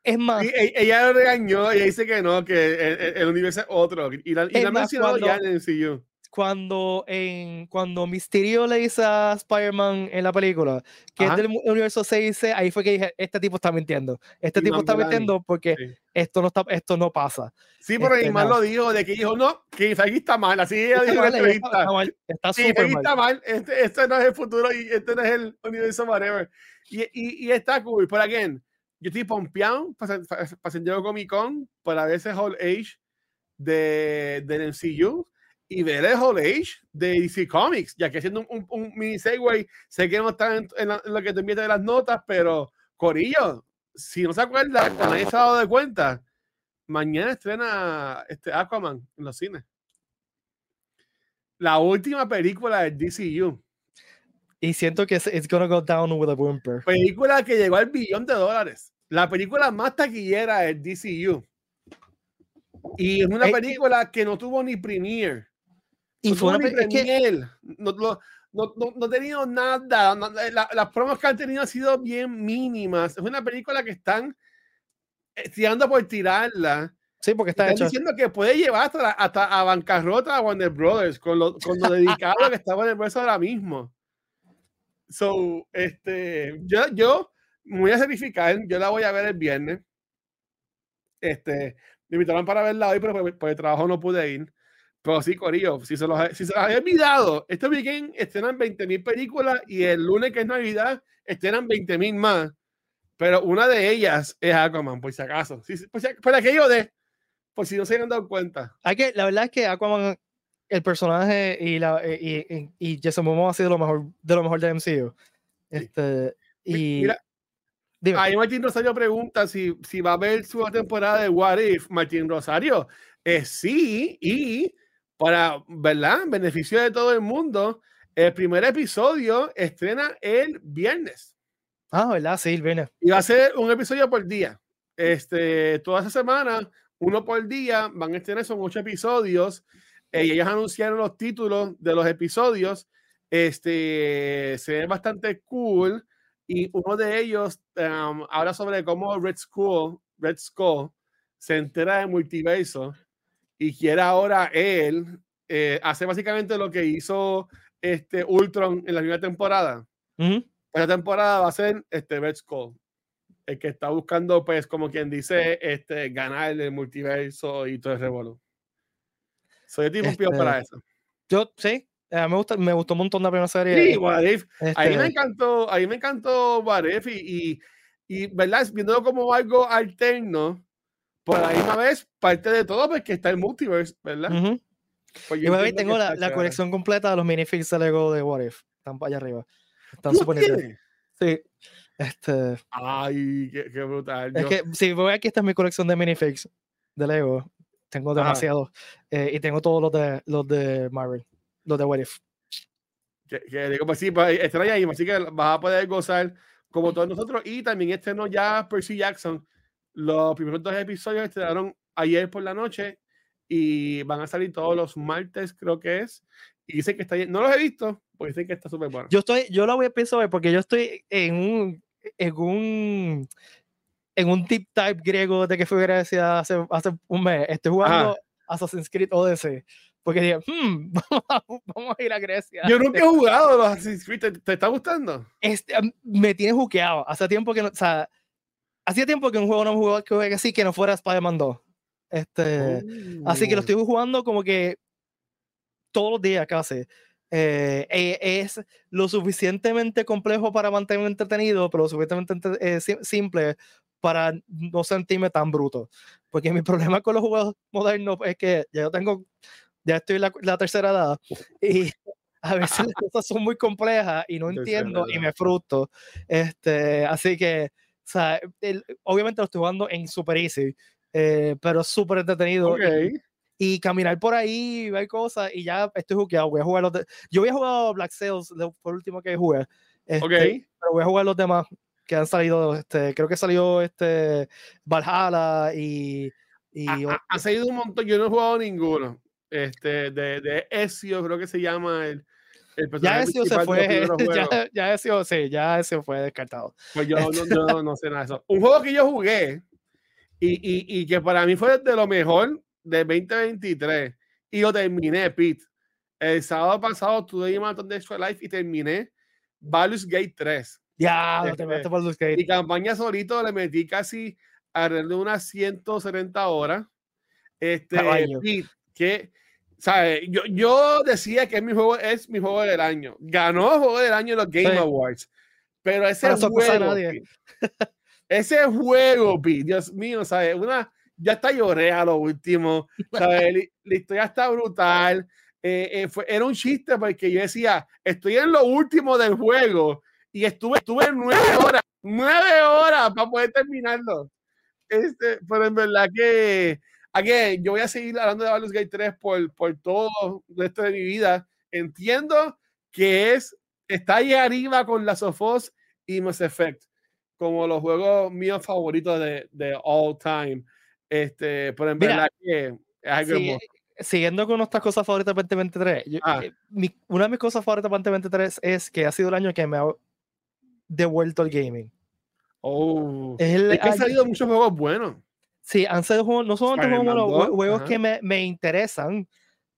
Es más, e, ella lo regañó, ella dice que no, que el, universo es otro. Y la, y la mencionó ya en el CU cuando, en, cuando Mysterio le dice a Spider-Man en la película que es del universo 6 ahí fue que dije, este tipo está mintiendo. Este tipo está mintiendo porque esto, no está, esto no pasa. Sí, pero este, lo dijo, de que dijo, no, que aquí está mal. Así ella dijo en la Está, mal, está sí, está mal. Este, este, no es el futuro y este no es el universo whatever. Y, y, y está cool. Por again, yo estoy pompeado para, para, para Comic Con para ver ese Whole Age de, del MCU y ver el Whole Age de DC Comics, ya que haciendo un, un, mini segue, sé que no está en, lo que te envíe de las notas, pero Corillo, si no se acuerda, cuando nadie se ha dado de cuenta, mañana estrena este Aquaman en los cines. La última película del DCU. Y siento que it's gonna go down with a whimper. Película que llegó al billón de dólares. La película más taquillera del DCU. Y es una película que no tuvo ni premiere. Y fue una no, no, no, no, ha tenido nada. las promos que han tenido han sido bien mínimas. Es una película que están eh, tirando por tirarla. Sí, porque está están diciendo que puede llevar hasta, hasta a bancarrota a Warner Brothers con lo, con lo dedicado que está Warner Brothers ahora mismo. So, este, yo, yo me voy a certificar, yo la voy a ver el viernes. Este, me invitaron para verla hoy, pero por, el trabajo no pude ir. Pero sí, Corillo, si se los, si se había olvidado, este weekend estrenan 20.000 películas y el lunes, que es Navidad, estrenan 20.000 más. Pero una de ellas es Aquaman, por si acaso. Por, si, por aquello de, por si no se han dado cuenta. Hay que, la verdad es que Aquaman, el personaje y, la, y, y, Jason Momoa ha sido lo mejor, de lo mejor de MCU. Este, y, Mira, Ahí Martín Rosario pregunta si, si va a haber su temporada de What If. Martín Rosario, eh, sí, y para, ¿verdad? En beneficio de todo el mundo, el primer episodio estrena el viernes. Ah, ¿verdad? Sí, el Y va a ser un episodio por día. Este, toda esa semana, uno por día, van a estrenar, son ocho episodios. Eh, y ellos anunciaron los títulos de los episodios. Este, se ve bastante cool. Y uno de ellos um, habla sobre cómo Red Skull, Red Skull se entera de multiverso y quiere ahora él eh, hacer básicamente lo que hizo este Ultron en la primera temporada. Uh La temporada va a ser este Red Skull, el que está buscando, pues, como quien dice, este, ganar el multiverso y todo el revuelo. Soy el tipo este, para eso. Yo, sí, eh, me, gusta, me gustó un montón la primera serie. Sí, What If. Ahí me este encantó, ahí me encantó What If y, y, ¿verdad? Viéndolo como algo alterno, por ahí una vez parte de todo porque está el multiverse, ¿verdad? pues y tengo la, la, colección completa de los minifigs de Lego de What If. Están allá arriba. Están súper Sí. Este... Ay, qué, qué brutal. Es que si voy aquí, esta es mi colección de minifigs de Lego. Tengo demasiados. Eh, y tengo todos los de, los de Marvel los de What If. Que, digo, pues sí, pues, ahí, así que vas a poder gozar como todos nosotros. Y también este no ya Percy Jackson. Los primeros dos episodios estrenaron ayer por la noche y van a salir todos los martes, creo que es. Y dice que está No los he visto, porque dicen que está súper bueno. Yo estoy, yo la voy a empezar a ver porque yo estoy en un, en un, en un deep type griego de que fue gracias hace, hace un mes. Estoy jugando Assassin's Creed Odyssey porque dije, hmm, vamos a ir a Grecia. Yo nunca he jugado los Assassin's Creed. ¿Te, está gustando? Este, me tiene juqueado. Hace tiempo que no, o sea, hacía tiempo que un juego no me jugaba que así que no fuera Spider-Man 2. Este, Así que lo oh. estoy jugando como que todos los días casi. Eh, eh, es lo suficientemente complejo para mantenerme entretenido, pero lo suficientemente eh, simple para no sentirme tan bruto. Porque mi problema con los juegos modernos es que ya yo tengo ya estoy en la, tercera edad y a veces las cosas son muy complejas y no entiendo y me frustro. Este, así que, o sea, obviamente lo estoy jugando en super easy, eh, pero súper entretenido. Y, caminar por ahí, ver cosas y ya estoy jugueado. Voy a jugar los Yo había jugado Black Sails por último que jugué. Este, pero voy a jugar los demás que han salido. Este, creo que salió este Valhalla y. y ha, ha, salido un montón. Yo no he jugado ninguno. este, de, de Ezio, creo que se llama el, el ya Ezio se fue, ya, ya Ezio, sí, ya Ezio fue descartado. Pues yo, no, no, no, sé nada de eso. Un juego que yo jugué y, y, y que para mí fue de lo mejor de 2023 y lo terminé, Pete. El sábado pasado tuve un maratón de Extra Life y terminé Baldur's Gate 3. Ya, no te este, Baldur's Gate. Y campaña solito le metí casi alrededor de unas 170 horas. Este, Pete, que, ¿sabes? Yo, yo decía que mi juego es mi juego del año. Ganó juego del año en los Game Awards. Pero ese juego, ese juego, Pete, Dios mío, ¿sabes? Una, ya está lloré a lo último. ¿sabes? la historia está brutal. Eh, eh, fue, era un chiste porque yo decía, estoy en lo último del juego y estuve, estuve nueve horas, nueve horas para poder terminarlo. Este, pero en verdad que, aquí yo voy a seguir hablando de Baldur's Gate 3 por, por todo el resto de mi vida. Entiendo que es, está ahí arriba con las Sofos y Mass Effect, como los juegos míos favoritos de, de all time. Este, pero en verdad que siguiendo con nuestras cosas favoritas de 2023, ah. eh, una de mis cosas favoritas de 2023 es que ha sido el año que me ha devuelto el gaming. Oh, es, que han salido muchos juegos buenos. Sí, han salido juegos, no son juegos, juegos que me, me, interesan.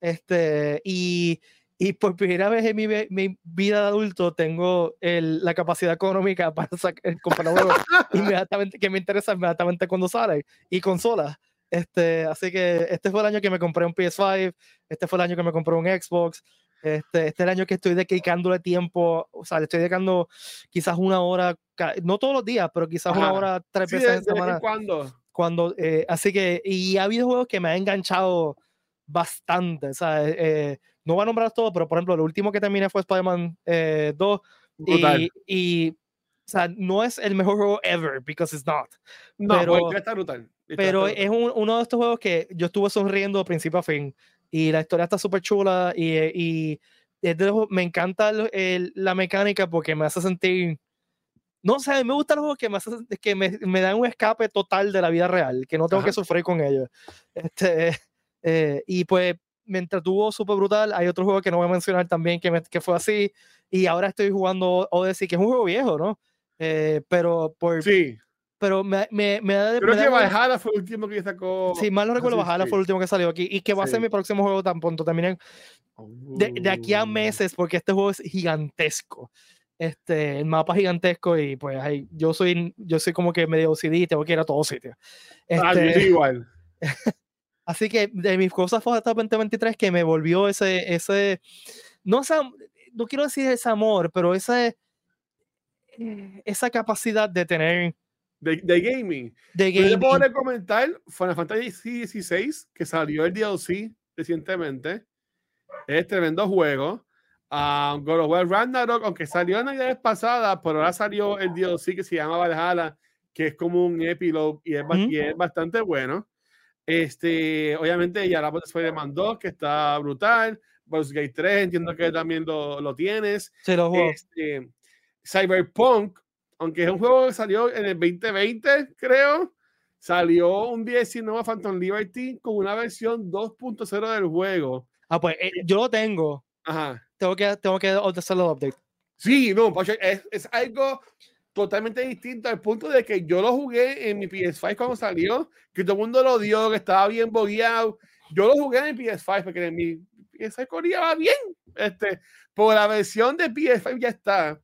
Este, y, y por primera vez en mi, mi vida de adulto tengo el, la capacidad económica para sacar, comprar juegos inmediatamente, que me interesan inmediatamente cuando salen y consolas. Este, así que este fue el año que me compré un PS5, este fue el año que me compré un Xbox, este, este es el año que estoy dedicándole tiempo, o sea, le estoy dedicando quizás una hora, no todos los días, pero quizás una hora, tres veces en semana. ¿Cuándo? Cuando, eh, así que, y ha habido juegos que me han enganchado bastante, o sea, eh, eh, no voy a nombrar todo, pero por ejemplo, lo último que terminé fue Spider-Man 2 y, y, o sea, no es el mejor juego ever, because it's not. No, pero, está brutal. pero es uno de estos juegos que yo estuve sonriendo de principio a fin. Y la historia está súper chula. Y, y me encanta la mecánica porque me hace sentir. No sé, me gusta los juegos que me, hace, que me, me, dan un escape total de la vida real, que no tengo que sufrir con ellos. Este, eh, y pues me entretuvo súper brutal. Hay otro juego que no voy a mencionar también que, que fue así. Y ahora estoy jugando Odyssey, que es un juego viejo, ¿no? Eh, pero por. Sí. Pero me, me, me da. Creo que Valhalla fue el último que sacó. Sí, mal no recuerdo, Valhalla fue el último que salió aquí. Y que va a ser mi próximo juego tan pronto también. De, de, aquí a oh. meses, porque este juego es gigantesco. Este, el mapa gigantesco y pues ahí, yo soy yo soy como que medio OCD tengo que ir a todos sitios. ah, este, igual. así que de mis cosas fue hasta 2023 que me volvió ese, ese, no, no quiero decir ese amor, pero ese, esa capacidad de tener de, de, gaming. De gaming. Yo puedo comentar Final Fantasy XVI, que salió el DLC recientemente. Es tremendo juego. Um, God of War Ragnarok, aunque salió en la vez pasada, pero ahora salió el DLC que se llama Valhalla, que es como un epílogo y es, bastante bueno. Este, obviamente, ya la después de mandó que está brutal. Baldur's Gate 3, entiendo que también lo, lo tienes. Se lo juego. Este, Cyberpunk, aunque es un juego que salió en el 2020, creo, salió un 19 Phantom Liberty con una versión 2.0 del juego. Ah, pues eh, yo lo tengo. Ajá. Tengo que, tengo que hacerlo update. Sí, no, es, es algo totalmente distinto al punto de que yo lo jugué en mi PS5 cuando salió, que todo el mundo lo dio, que estaba bien bogueado. Yo lo jugué en mi PS5 porque en mi PS5 corría bien. Este, por la versión de PS5 ya está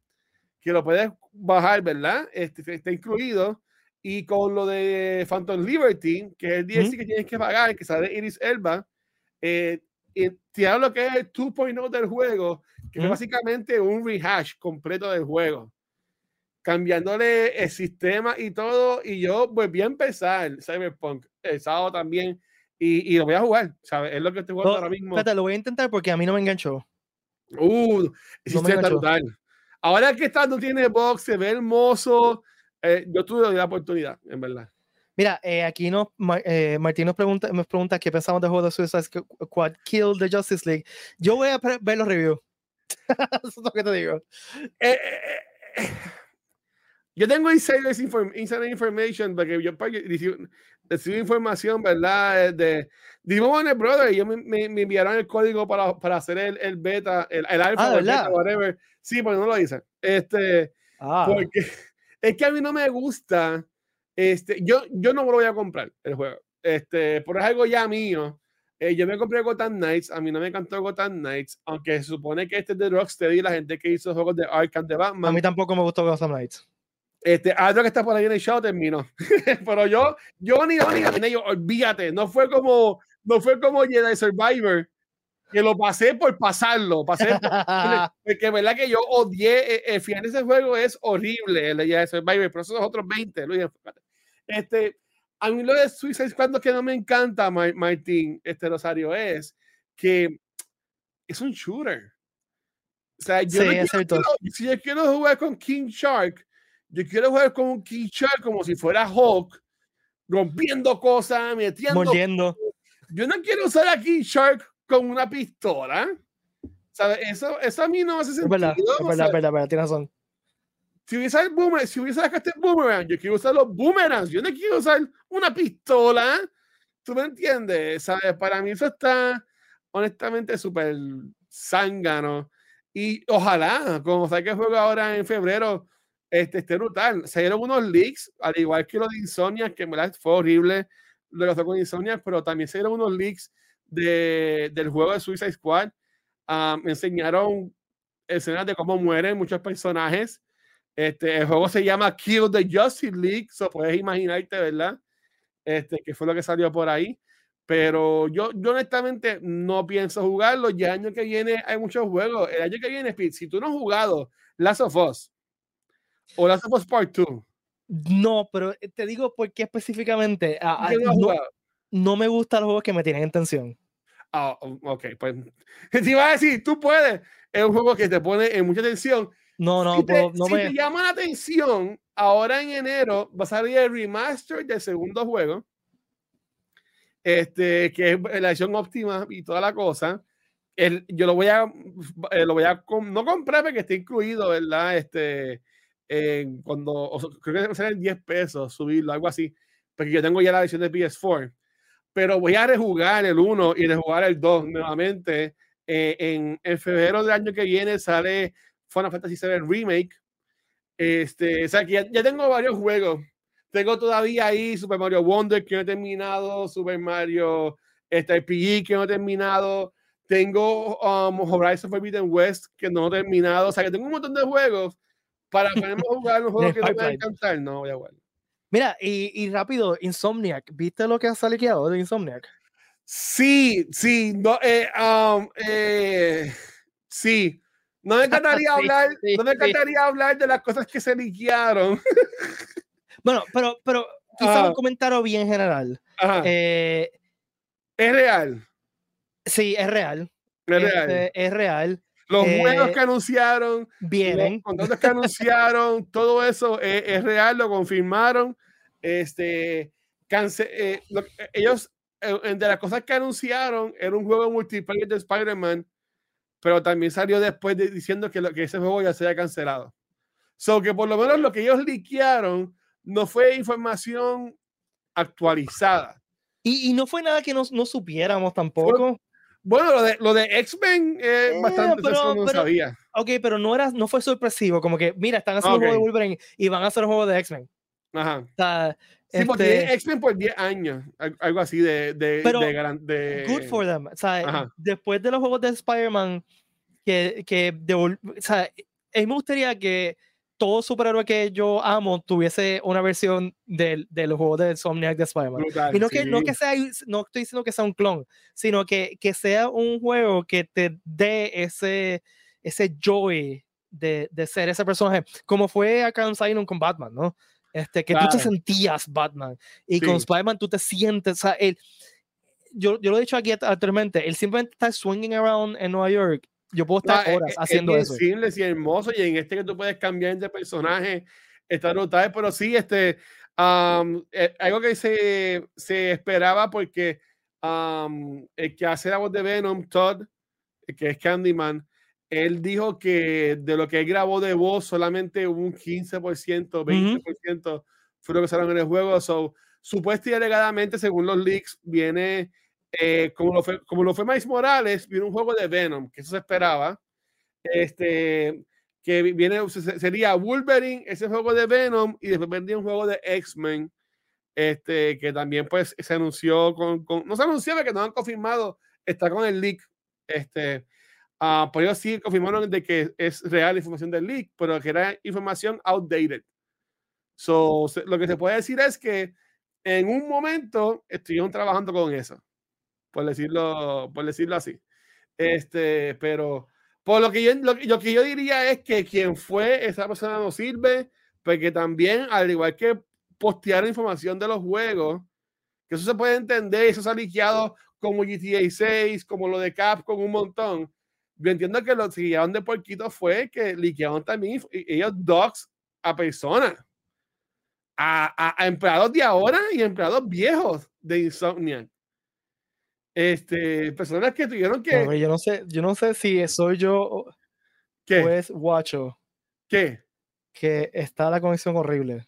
que lo puedes bajar, ¿verdad? Este, está incluido. Y con lo de Phantom Liberty, que es el DLC que tienes que pagar, que sale Iris Elba, eh, y te lo que es el 2.0 del juego, que es básicamente un rehash completo del juego. Cambiándole el sistema y todo. Y yo volví a empezar Cyberpunk el sábado también. Y, y lo voy a jugar, ¿sabes? Es lo que estoy jugando ahora mismo. Espérate, lo voy a intentar porque a mí no me enganchó. Uh, no me enganchó. Ahora que está, no tiene box, se ve hermoso. Eh, yo tuve la oportunidad, en verdad. Mira, eh, aquí nos, eh, Martín nos pregunta, nos pregunta qué pensamos del juego de Suicide Squad Kill the Justice League. Yo voy a ver los reviews. Eso es lo que te digo. yo tengo insider, information porque yo recibo información, ¿verdad? De, Brothers y ellos me, me, enviaron el código para, para hacer el, el, beta, el, el alfa, ah, el beta, whatever. Sí, pero no lo dicen. Este, ah. porque es que a mí no me gusta. Este, yo, yo no me lo voy a comprar el juego. Este, por es algo ya mío. Eh, yo me compré Gotham Knights. A mí no me encantó Gotham Knights, aunque se supone que este es de Rocksteady, la gente que hizo juegos de Arkham de Batman. A mí tampoco me gustó Gotham Knights. Este, algo que está por ahí en el show terminó. Pero yo, yo ni, ni, ni, yo, olvídate, no fue como, no fue como Jedi Survivor, que lo pasé por pasarlo, pasé por, porque verdad que yo odié, el eh, eh, final de ese juego es horrible, el Jedi Survivor, pero esos otros 20, este, a mí lo de Suicide Squad que no me encanta, Martín, este Rosario, es que es un shooter. O sea, yo sí, quiero, si yo quiero jugar con King Shark, yo quiero jugar con un King Shark como si fuera Hulk, rompiendo cosas, metiendo. Moliendo. Yo no quiero usar a King Shark con una pistola. ¿Sabes? Eso, eso a mí no hace sentido. Es verdad, es verdad, verdad, verdad, tienes razón. Si hubiese el boomerang, si hubiese este boomerang, yo quiero usar los boomerangs. Yo no quiero usar una pistola. ¿Tú me entiendes? ¿Sabes? Para mí eso está honestamente súper zángano. Y ojalá, como sé que juego ahora en febrero, este, esté brutal. Se dieron unos leaks, al igual que los de Insomnia, que me fue horrible lo que pasó con Insomnia, pero también se dieron unos leaks de, del juego de Suicide Squad. Me enseñaron escenas de cómo mueren muchos personajes. Este, el juego se llama Kill the Justice League, so puedes imaginarte, ¿verdad? Este, que fue lo que salió por ahí. Pero yo, yo honestamente no pienso jugarlo. Ya el año que viene hay muchos juegos. El año que viene, si tú no has jugado Last of Us, ¿O Last of Us Part 2? No, pero eh, te digo por qué específicamente. Ah, ah, no, me gustan los juegos que me tienen en tensión. Ah, ok, pues te iba a decir, tú puedes. Es un juego que te pone en mucha tensión. No, no, te, no si me... te llama la atención, ahora en enero va a salir el remaster del segundo juego. Este, que es la edición óptima y toda la cosa. El, yo lo voy a, eh, lo voy a, no comprar porque está incluido, ¿verdad? Este, cuando, creo que salen 10 pesos subirlo, algo así, porque yo tengo ya la versión de PS4, pero voy a rejugar el 1 y rejugar el 2 nuevamente. Eh, en, en, febrero del año que viene sale Final Fantasy VII Remake. Este, o sea que ya, ya, tengo varios juegos. Tengo todavía ahí Super Mario Wonder que no he terminado, Super Mario este, RPG que no he terminado. Tengo um, Horizon Forbidden West que no he terminado. O sea que tengo un montón de juegos para poder jugar los juegos que te van a encantar, no voy a jugar. Mira, y, y, rápido, Insomniac, ¿viste lo que ha salido de Insomniac? Sí, sí, no, eh, um, eh, sí. No me encantaría hablar, no me encantaría hablar de las cosas que se liquearon. bueno, pero, pero quizá un comentario bien general. Eh, es real. Sí, es real. Es real. Este, es real. Los juegos que anunciaron, vienen. Los contratos que anunciaron, todo eso es, real, lo confirmaron. Este, eh, ellos, eh, las cosas que anunciaron, era un juego multiplayer de Spider-Man, pero también salió después diciendo que, lo, que ese juego ya se había cancelado. So que por lo menos lo que ellos liquearon no fue información actualizada. Y, y no fue nada que no, no supiéramos tampoco. Bueno, lo de, lo de X-Men es eh, bastante pero, no sabía. Ok, pero no, era, no fue sorpresivo, como que, mira, están haciendo un juego de Wolverine y van a hacer un juego de X-Men. Ajá. O sea, sí, porque este X-Men por 10 años, algo así de... de, pero, de, de, good for them. O sea, después de los juegos de Spider-Man, que, que de, o sea, me gustaría que todo superhéroe que yo amo tuviese una versión del, del juego de Insomniac de Spider-Man. Y no, que, no que sea, no estoy diciendo que sea un clon, sino que, que sea un juego que te dé ese, ese joy de, de ser ese personaje, como fue acá en Simon con Batman, ¿no? Este, que tú te sentías Batman y con Spider-Man tú te sientes, o sea, él, yo, yo lo he dicho aquí anteriormente, él simplemente está swinging around en Nueva York yo puedo estar e, horas e, haciendo es, eso. Es y hermoso, y en este que tú puedes cambiar de personaje, está notable, pero sí, este, eh, algo que se, se esperaba porque el que hace la voz de Venom, Todd, que es Candyman, él dijo que de lo que él grabó de voz, solamente un 15%, 20% fue lo que usaron en el juego. So, supuestamente y alegadamente, según los leaks, viene eh, como, lo fue, como lo fue Miles Morales, viene un juego de Venom, que eso se esperaba. Este, que viene, sería Wolverine, ese juego de Venom, y después vendría un juego de X-Men, este, que también pues se anunció con, con, no se anunció que no han confirmado, está con el leak, este, uh, por ellos sí confirmaron de que es real información del leak, pero que era información outdated. So, lo que se puede decir es que en un momento estuvieron trabajando con eso, por decirlo, por decirlo así. Este, pero por lo que yo, lo, que yo diría es que quien fue esa persona no sirve, porque también, al igual que postear información de los juegos, que eso se puede entender, eso se ha liqueado como GTA 6, como lo de Capcom, un montón. Yo entiendo que lo que llevaron de porquito fue que liquearon también ellos dogs a personas a, a, empleados de ahora y empleados viejos de Insomniac. Este, personas que tuvieron que. yo no sé, yo no sé si soy yo ¿Qué? o es Guacho. ¿Qué? Que está la conexión horrible.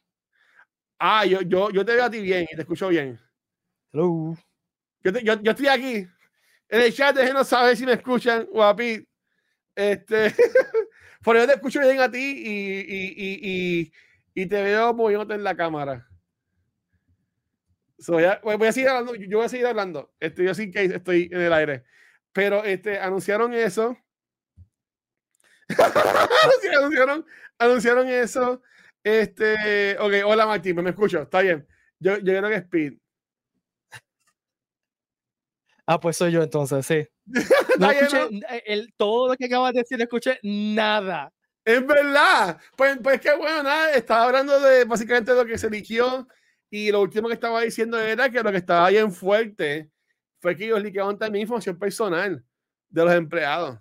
Ah, yo, yo, yo te veo a ti bien y te escucho bien. Hello. Yo, yo, yo estoy aquí. En el chat de no saber si me escuchan, guapi. Este, por yo te escucho bien a ti y, y, y, y te veo moviéndote en la cámara. voy, a, seguir hablando, yo voy a seguir hablando. Estoy yo sin que estoy en el aire. Pero este, anunciaron eso. anunciaron, anunciaron eso. Este, ok, hola Martín, me escucho, está bien. Yo, yo creo que Speed. Ah, pues soy yo entonces, sí. No escuché, el, todo lo que acabas de decir, no escuché nada. Es verdad. Pues, pues qué bueno, nada. Estaba hablando de básicamente lo que se liquió y lo último que estaba diciendo era que lo que estaba bien fuerte fue que ellos liquidaron también información personal de los empleados.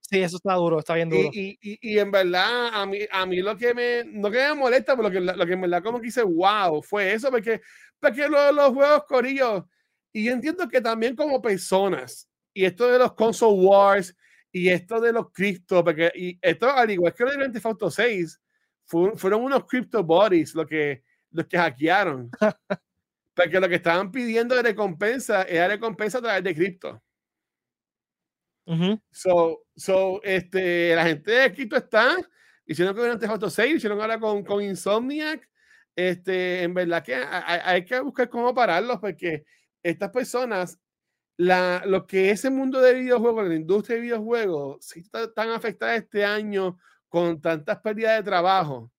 Sí, eso está duro, está bien duro. Y, y, y, en verdad, a mí, a mí lo que me, no que me molesta, pero lo que, lo que en verdad como que hice, wow, fue eso, porque, porque los, los juegos corillos, y yo entiendo que también como personas, y esto de los console wars, y esto de los cripto, porque y esto, al igual que lo de Grand Theft Auto 6, fueron unos crypto bodies lo que, los que hackearon. porque lo que estaban pidiendo de recompensa era recompensa a través de cripto. so, so, este, la gente de cripto está hicieron con Grand Theft Auto 6, hicieron ahora con, con Insomniac. Este, en verdad que hay, hay que buscar cómo pararlos porque estas personas la, lo que ese mundo de videojuegos, la industria de videojuegos, si está tan afectada este año con tantas pérdidas de trabajo. O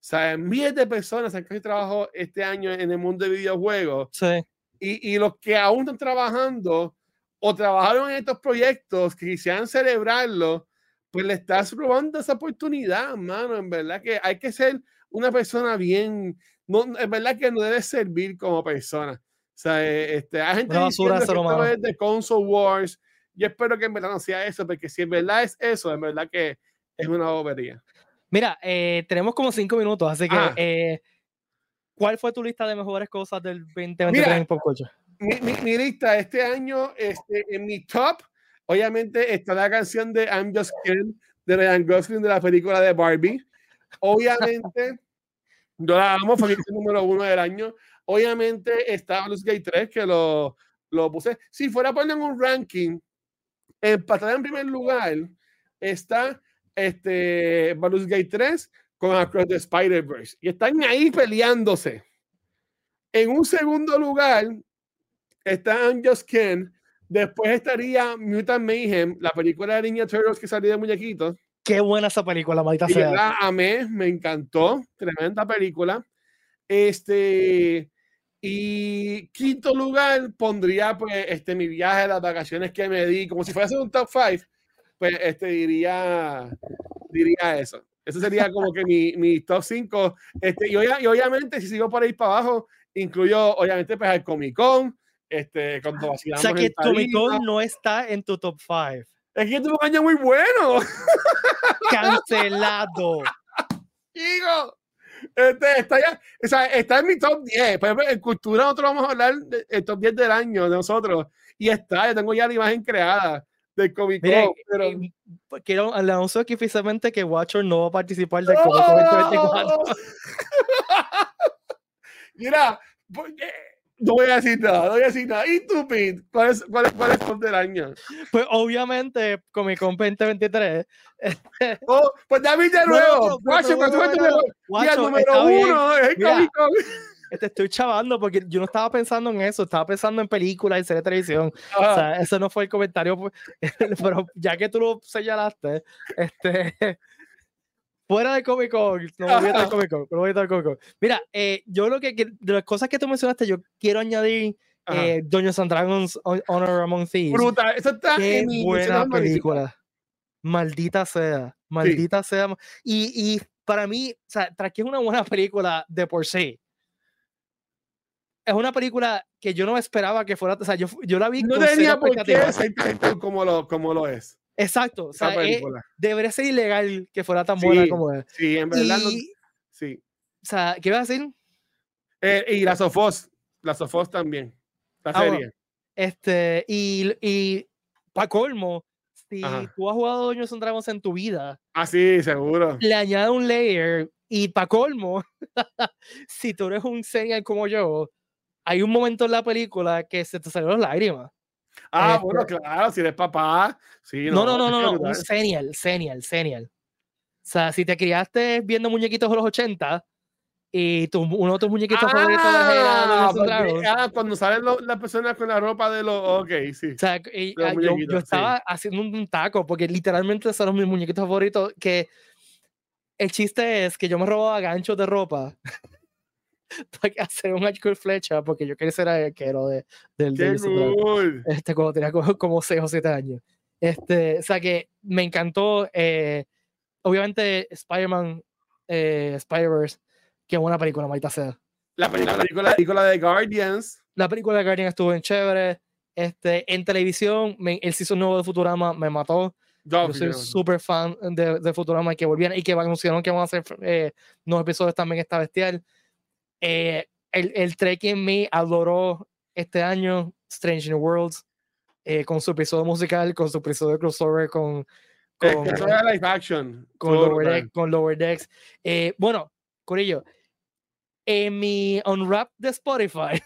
sea, miles de personas han casi trabajo este año en el mundo de videojuegos. Sí. Y, y, los que aún están trabajando o trabajaron en estos proyectos que quisieran celebrarlo, pues le estás robando esa oportunidad, mano. En verdad que hay que ser una persona bien, no, en verdad que no debe servir como persona. Sea, eh, este, hay gente que de console wars. Yo espero que en verdad no sea eso, porque si en verdad es eso, en verdad que es una bobería. Mira, eh, tenemos como cinco minutos, así que ah. eh, ¿cuál fue tu lista de mejores cosas del 2023 en Pop Mi, mi, lista este año, este, en mi top, obviamente está la canción de I'm Just Kidding de Ryan Gosling de la película de Barbie. Obviamente, yo la amo, fue mi número uno del año. Obviamente está Gate 3, que lo, lo puse. Si fuera a poner en un ranking, empatada en primer lugar, está este, Gate 3 con Across the Spider-Verse. Y están ahí peleándose. En un segundo lugar está Just Ken. Después estaría Mutant Mayhem, la película de Ninja Turtles que salió de muñequitos. Qué buena esa película, maldita sea. La amé, me encantó. Tremenda película. Este, y quinto lugar pondría pues este mi viaje, las vacaciones que me di, como si fuese un top five, pues este diría diría eso. Eso sería como que mi, mi top 5. Este, y, obviamente, si sigo por ahí para abajo, incluyo obviamente pues el Comic Con, este, cuando vacilamos. O sea que Comic Con no está en tu top 5. Es que tuvo un año muy bueno. Cancelado. Digo, este, está, ya, o sea, está en mi top 10. Por ejemplo, en cultura nosotros vamos a hablar del top 10 del año de nosotros. Y está, yo tengo ya la imagen creada del Comic Con. Pero... Eh, quiero anuncio aquí oficialmente que Watcher no va a participar del Comic Con 2024. Mira, No voy a decir nada, no voy a decir nada. ¿Y tú, Pete? ¿Cuál es, cuál es, cuál es del año? Pues obviamente, Comic Con 2023. oh, pues David de nuevo. Guacho, pero tú el número uno es el Comic Con. Te estoy chavando porque yo no estaba pensando en eso, estaba pensando en películas y series de televisión. O sea, ese no fue el comentario, pues, pero ya que tú lo señalaste, este, fuera de Comic Con, no voy a estar Comic Con, no voy a estar Comic Con. Mira, eh, yo lo que, de las cosas que tú mencionaste, yo quiero añadir eh, Dungeons and Dragons Honor Among Thieves. Brutal, eso está Qué en buena película. Maldita sea, maldita sea. Y, y para mí, o sea, tras que es una buena película de por sí, es una película que yo no esperaba que fuera, o sea, yo, yo la vi no tenía por qué como lo, como lo es. Exacto, o sea, debería ser ilegal que fuera tan buena como es. Sí, en verdad. sí. O sea, ¿qué vas a decir? Eh, y la Sofos, la Sofos también, la ah, serie. este, y, y para colmo, si tú has jugado Dungeons and Dragons en tu vida. Ah, sí, seguro. Le añade un layer y para colmo, si tú eres un serial como yo, hay un momento en la película que se te salieron las lágrimas. Ah, este bueno, claro, si eres papá. Sí, no, no, no, no, no, un senial, senial, senial. O sea, si te criaste viendo muñequitos de los 80 y tu, uno de tus muñequitos ah, favoritos era pues, ah, cuando salen las personas con la ropa de los. Ok, sí. O sea, ah, yo, yo, estaba haciendo un taco porque literalmente son mis muñequitos favoritos. Que el chiste es que yo me robaba ganchos de ropa para hacer un arco y flecha porque yo quería ser arquero de, del de este cuando tenía como, 6 o 7 años. Este o sea que me encantó eh, obviamente Spider-Man eh, Spider-Verse que buena película maldita sea. La película, la película, de Guardians. La película de Guardians estuvo en chévere. Este en televisión el season nuevo de Futurama me mató. Yo soy súper fan de, de, Futurama y que volvieron y que anunciaron que van a hacer eh, nuevos episodios también está bestial eh, el, el Trekking Me adoró este año Strange New Worlds eh, con su episodio musical, con su episodio de crossover con con, live action. con, Lower, Decks, con Lower Decks. Eh, bueno, Corillo, en mi Unwrap de Spotify,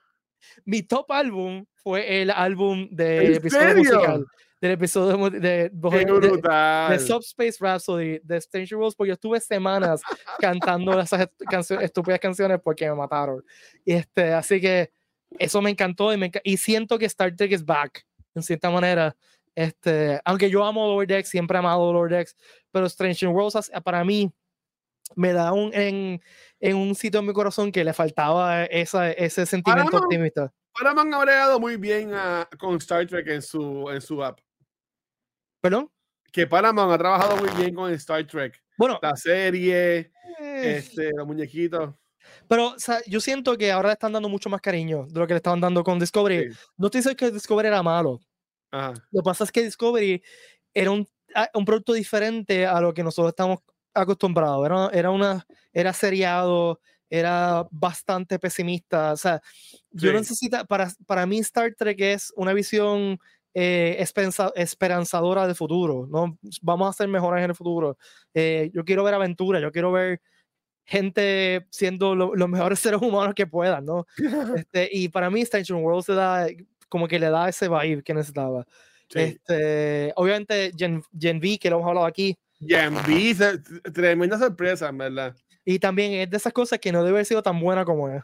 mi top álbum fue el álbum de episodio musical del episodio de, de, de, Subspace Rhapsody de Stranger Worlds, porque yo estuve semanas cantando esas canciones, estúpidas canciones porque me mataron. Y este, así que eso me encantó y, me, y siento que Star Trek es back, en cierta manera. Este, aunque yo amo Lower Decks, siempre he amado Lower Decks, pero Stranger Worlds para mí me da un, en, en un sitio en mi corazón que le faltaba esa, ese sentimiento optimista. Paramount ha bregado muy bien con Star Trek en su, en su app. ¿Perdón? Que Paramount ha trabajado muy bien con Star Trek. Bueno, la serie, eh, este, los muñequitos. Pero o sea, yo siento que ahora le están dando mucho más cariño de lo que le estaban dando con Discovery. No estoy diciendo que Discovery era malo. Lo que pasa es que Discovery era un, ah, un, producto diferente a lo que nosotros estamos acostumbrados. Era, era, una, era seriado, era bastante pesimista. O sea, yo necesito, para, para mí Star Trek es una visión eh, esperanzadora del futuro, ¿no? Vamos a ser mejores en el futuro. Eh, yo quiero ver aventura, yo quiero ver gente siendo los mejores seres humanos que puedan, ¿no? Este, y para mí Station World se da, como que le da ese vibe que necesitaba. Este, obviamente Gen, Gen, V, que lo hemos hablado aquí. Gen V, tremenda sorpresa, verdad. Y también es de esas cosas que no debe haber sido tan buena como es.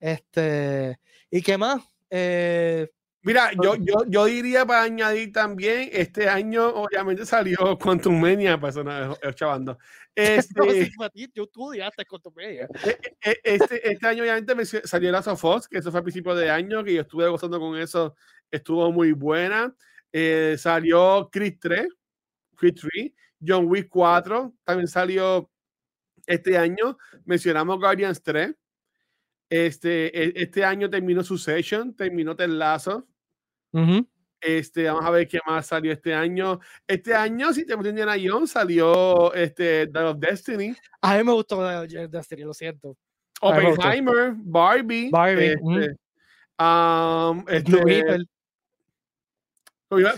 Este, ¿y qué más? Eh, Mira, yo, yo, yo diría para añadir también, este año obviamente salió Quantum Mania, persona chavando. Este, yo estudiaste Quantum Mania. E, e, e, este, este año obviamente salió la Sofos, que eso fue a principios de año, que yo estuve gozando con eso, estuvo muy buena. Eh, salió Creed 3, Creed 3, John Wick 4, también salió este año. Mencionamos Guardians 3. Este, este año terminó su session, terminó Telazo. Este, vamos a ver qué más salió este año. Este año, si te Indiana Jones, salió este, Dawn of Destiny. A mí me gustó Destiny, lo siento. Oppenheimer, Barbie. Barbie. Este, um, este,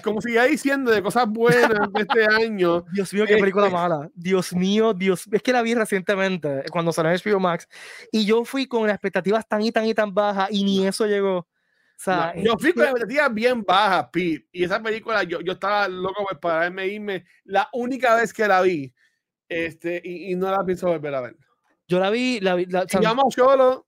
Como sigue diciendo de cosas buenas de este año. Dios mío, qué película este mala. Dios mío, Dios. Es que la vi recientemente, cuando salió en HBO Max. Y yo fui con las expectativas tan y tan y tan bajas y ni eso llegó. O sea, yo fui con las expectativas bien bajas, Pete. Y esa película, yo, yo estaba loco para irme la única vez que la vi. Este, y, y no la pienso volver a ver. Yo la vi, la vi. La, solo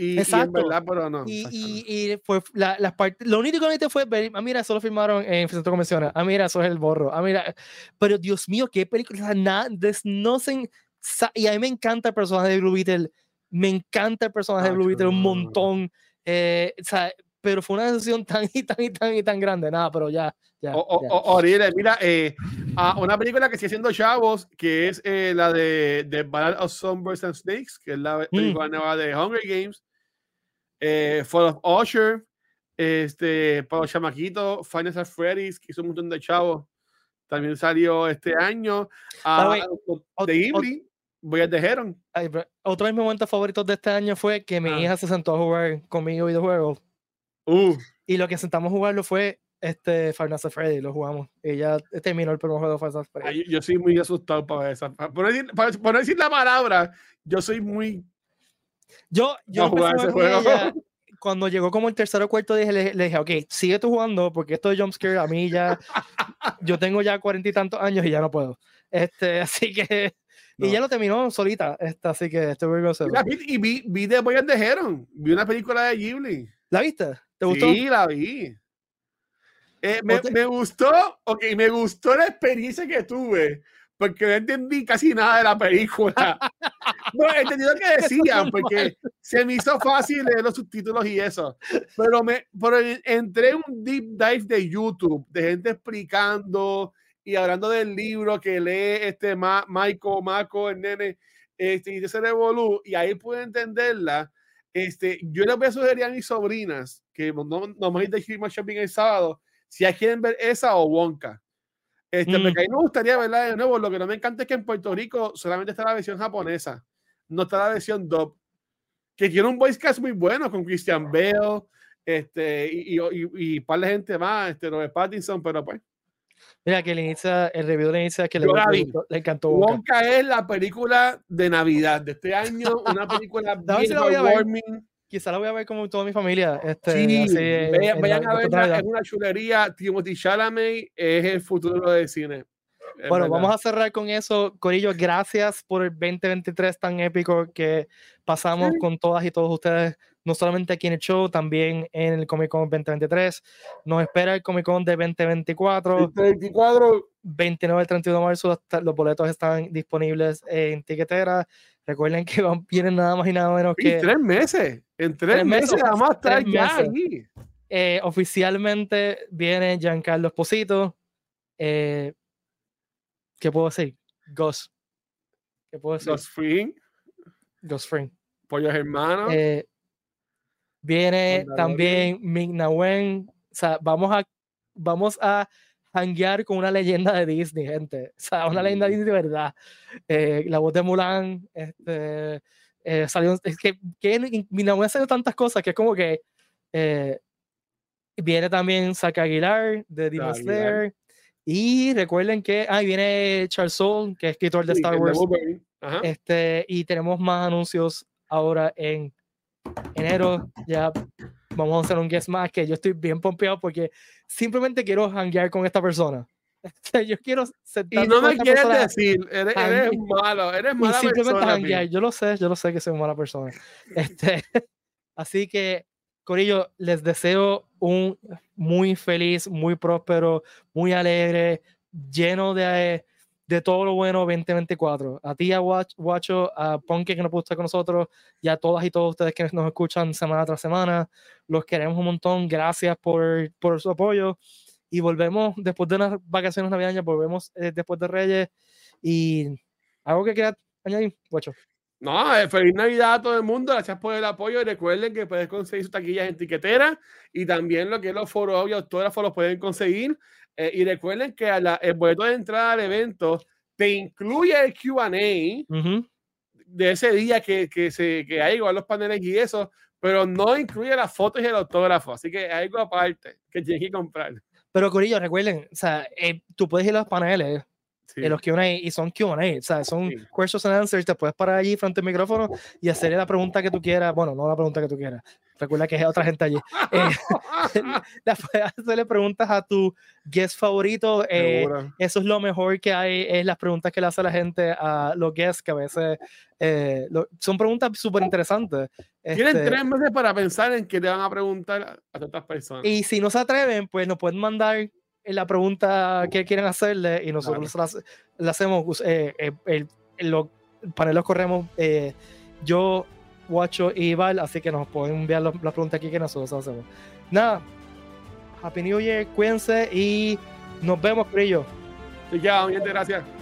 y, exacto. Y, pero no. Y, y, fue la, las partes. Lo único que me fue ver, ah, mira, solo filmaron en Centro Convenciones. Ah, mira, eso es el borro. Ah, mira. Pero Dios mío, qué película. Nada, no Y a mí me encanta el personaje de Blue Beetle. Me encanta el personaje de Blue Beetle un montón. Eh, o sea, pero fue una decisión tan y tan y tan y tan grande. Nada, pero ya. ya, o, mira, eh, una película que sigue siendo chavos, que es eh, la de, de Ballad of Sunburst and Snakes, que es la mm. película nueva de Hunger Games eh, Fall of Usher, este, para los chamaquitos, Final Freddy's, que hizo un montón de chavos, también salió este año. Uh, de Ghibli, voy a Heron. Otro de mis momentos favoritos de este año fue que mi ah. hija se sentó a jugar conmigo videojuegos. Uh. Y lo que sentamos a jugarlo fue este Final Freddy, lo jugamos. Ella terminó el primer juego de Final Freddy. yo, soy muy asustado para esa. Por no, decir, para, decir, la palabra, yo soy muy yo, yo cuando llegó como el tercero o cuarto, dije, le, dije, ok, sigue tú jugando, porque esto de jumpscare a mí ya, yo tengo ya cuarenta y tantos años y ya no puedo. Este, así que, y ya lo terminó solita, esta, así que estoy muy gozoso. Y vi, vi The Boy and the Heron, vi una película de Ghibli. ¿La viste? ¿Te gustó? Sí, la vi. Eh, me, me, gustó, ok, me gustó la experiencia que tuve porque no entendí casi nada de la película. no, entendí lo que decían, porque se me hizo fácil leer los subtítulos y eso. Pero, me, pero entré en un deep dive de YouTube, de gente explicando y hablando del libro que lee este Ma, Michael, Marco, el nene, este, y ese revolú, y ahí pude entenderla. Este, yo les voy a sugerir a mis sobrinas que no, no, me de Shopping el sábado, si quieren ver esa o Wonka este, mm. me gustaría verla de nuevo. Lo que no me encanta es que en Puerto Rico solamente está la versión japonesa, no está la versión dub, que tiene un voice cast muy bueno con Christian Bale este, y, y, y, par de gente más, este, Robert Pattinson, pero pues. Mira, que le inicia, el review le inicia que le, le, encantó. Wonka. es la película de Navidad de este año, una película bien warming quizá la voy a ver como toda mi familia. Este, sí, así, vayan, a verla, es una chulería. Timothy Chalamet es el futuro del cine. Bueno, vamos a cerrar con eso. Corillo, gracias por el 2023 tan épico que pasamos con todas y todos ustedes, no solamente aquí en el show, también en el Comic Con 2023. Nos espera el Comic Con de 2024. 2024. 29 al 31 de marzo, los boletos están disponibles en tiquetera. Recuerden que vienen nada más y nada menos que. tres meses. En tres, meses, vamos a estar ya ahí. Eh, oficialmente viene Giancarlo Esposito. Eh, ¿Qué puedo decir? Ghost. ¿Qué puedo decir? Ghost Fring. Ghost Fring. Pollos hermanos. Eh, viene también Ming O sea, vamos a, vamos a hanguear con una leyenda de Disney, gente. O sea, una leyenda de Disney de verdad. Eh, la voz de Mulan, este, eh, salió, es que, que mi ha salido tantas cosas que es como que eh, viene también Saka Aguilar de Demon Slayer. Y recuerden que, ah, viene Charles Soule, que es escritor de Star Wars. Este, y tenemos más anuncios ahora en enero. Ya vamos a hacer un guest más que yo estoy bien pompeado porque simplemente quiero hanguear con esta persona. yo quiero Y no me quieres decir, eres, malo, eres mala simplemente persona. Yo lo sé, yo lo sé que soy mala persona. Este, así que, Corillo, les deseo un muy feliz, muy próspero, muy alegre, lleno de de todo lo bueno 2024. A ti, a Guacho, a Ponke que no pudo estar con nosotros, y a todas y todos ustedes que nos escuchan semana tras semana. Los queremos un montón. Gracias por, por su apoyo. Y volvemos después de unas vacaciones navideñas, volvemos eh, después de Reyes. Y algo que quieras añadir, Guacho. No, eh, feliz Navidad a todo el mundo, gracias por el apoyo y recuerden que puedes conseguir sus taquillas en tiquetera y también lo que es los foros y autógrafos los pueden conseguir eh, y recuerden que el boleto de entrada al evento te incluye el QA de ese día que, que, se, que hay igual los paneles y eso, pero no incluye las fotos y el autógrafo. Así que hay algo aparte que tienes que comprar. Pero Corillo, recuerden, o sea, eh, tú puedes ir a los paneles en los Q&A y son Q&A, o sea, son questions and answers, te puedes parar allí frente al micrófono y hacerle la pregunta que tú quieras, bueno, no la pregunta que tú quieras, recuerda que hay otra gente allí, eh, puedes hacerle preguntas a tu guest favorito, eh, eso es lo mejor que hay, es las preguntas que le hace la gente a los guests, que a veces eh, son preguntas súper interesantes. Tienen este tres meses para pensar en qué te van a preguntar a otras personas. Y si no se atreven, pues nos pueden mandar la pregunta que quieren hacerle y nosotros la, hacemos, eh, eh, el, los paneles corremos eh, yo, Guacho y Val, así que nos pueden enviar la, pregunta aquí que nosotros hacemos. Nada, Happy New Year, cuídense y nos vemos, Brillo. Y ya, muchas gracias.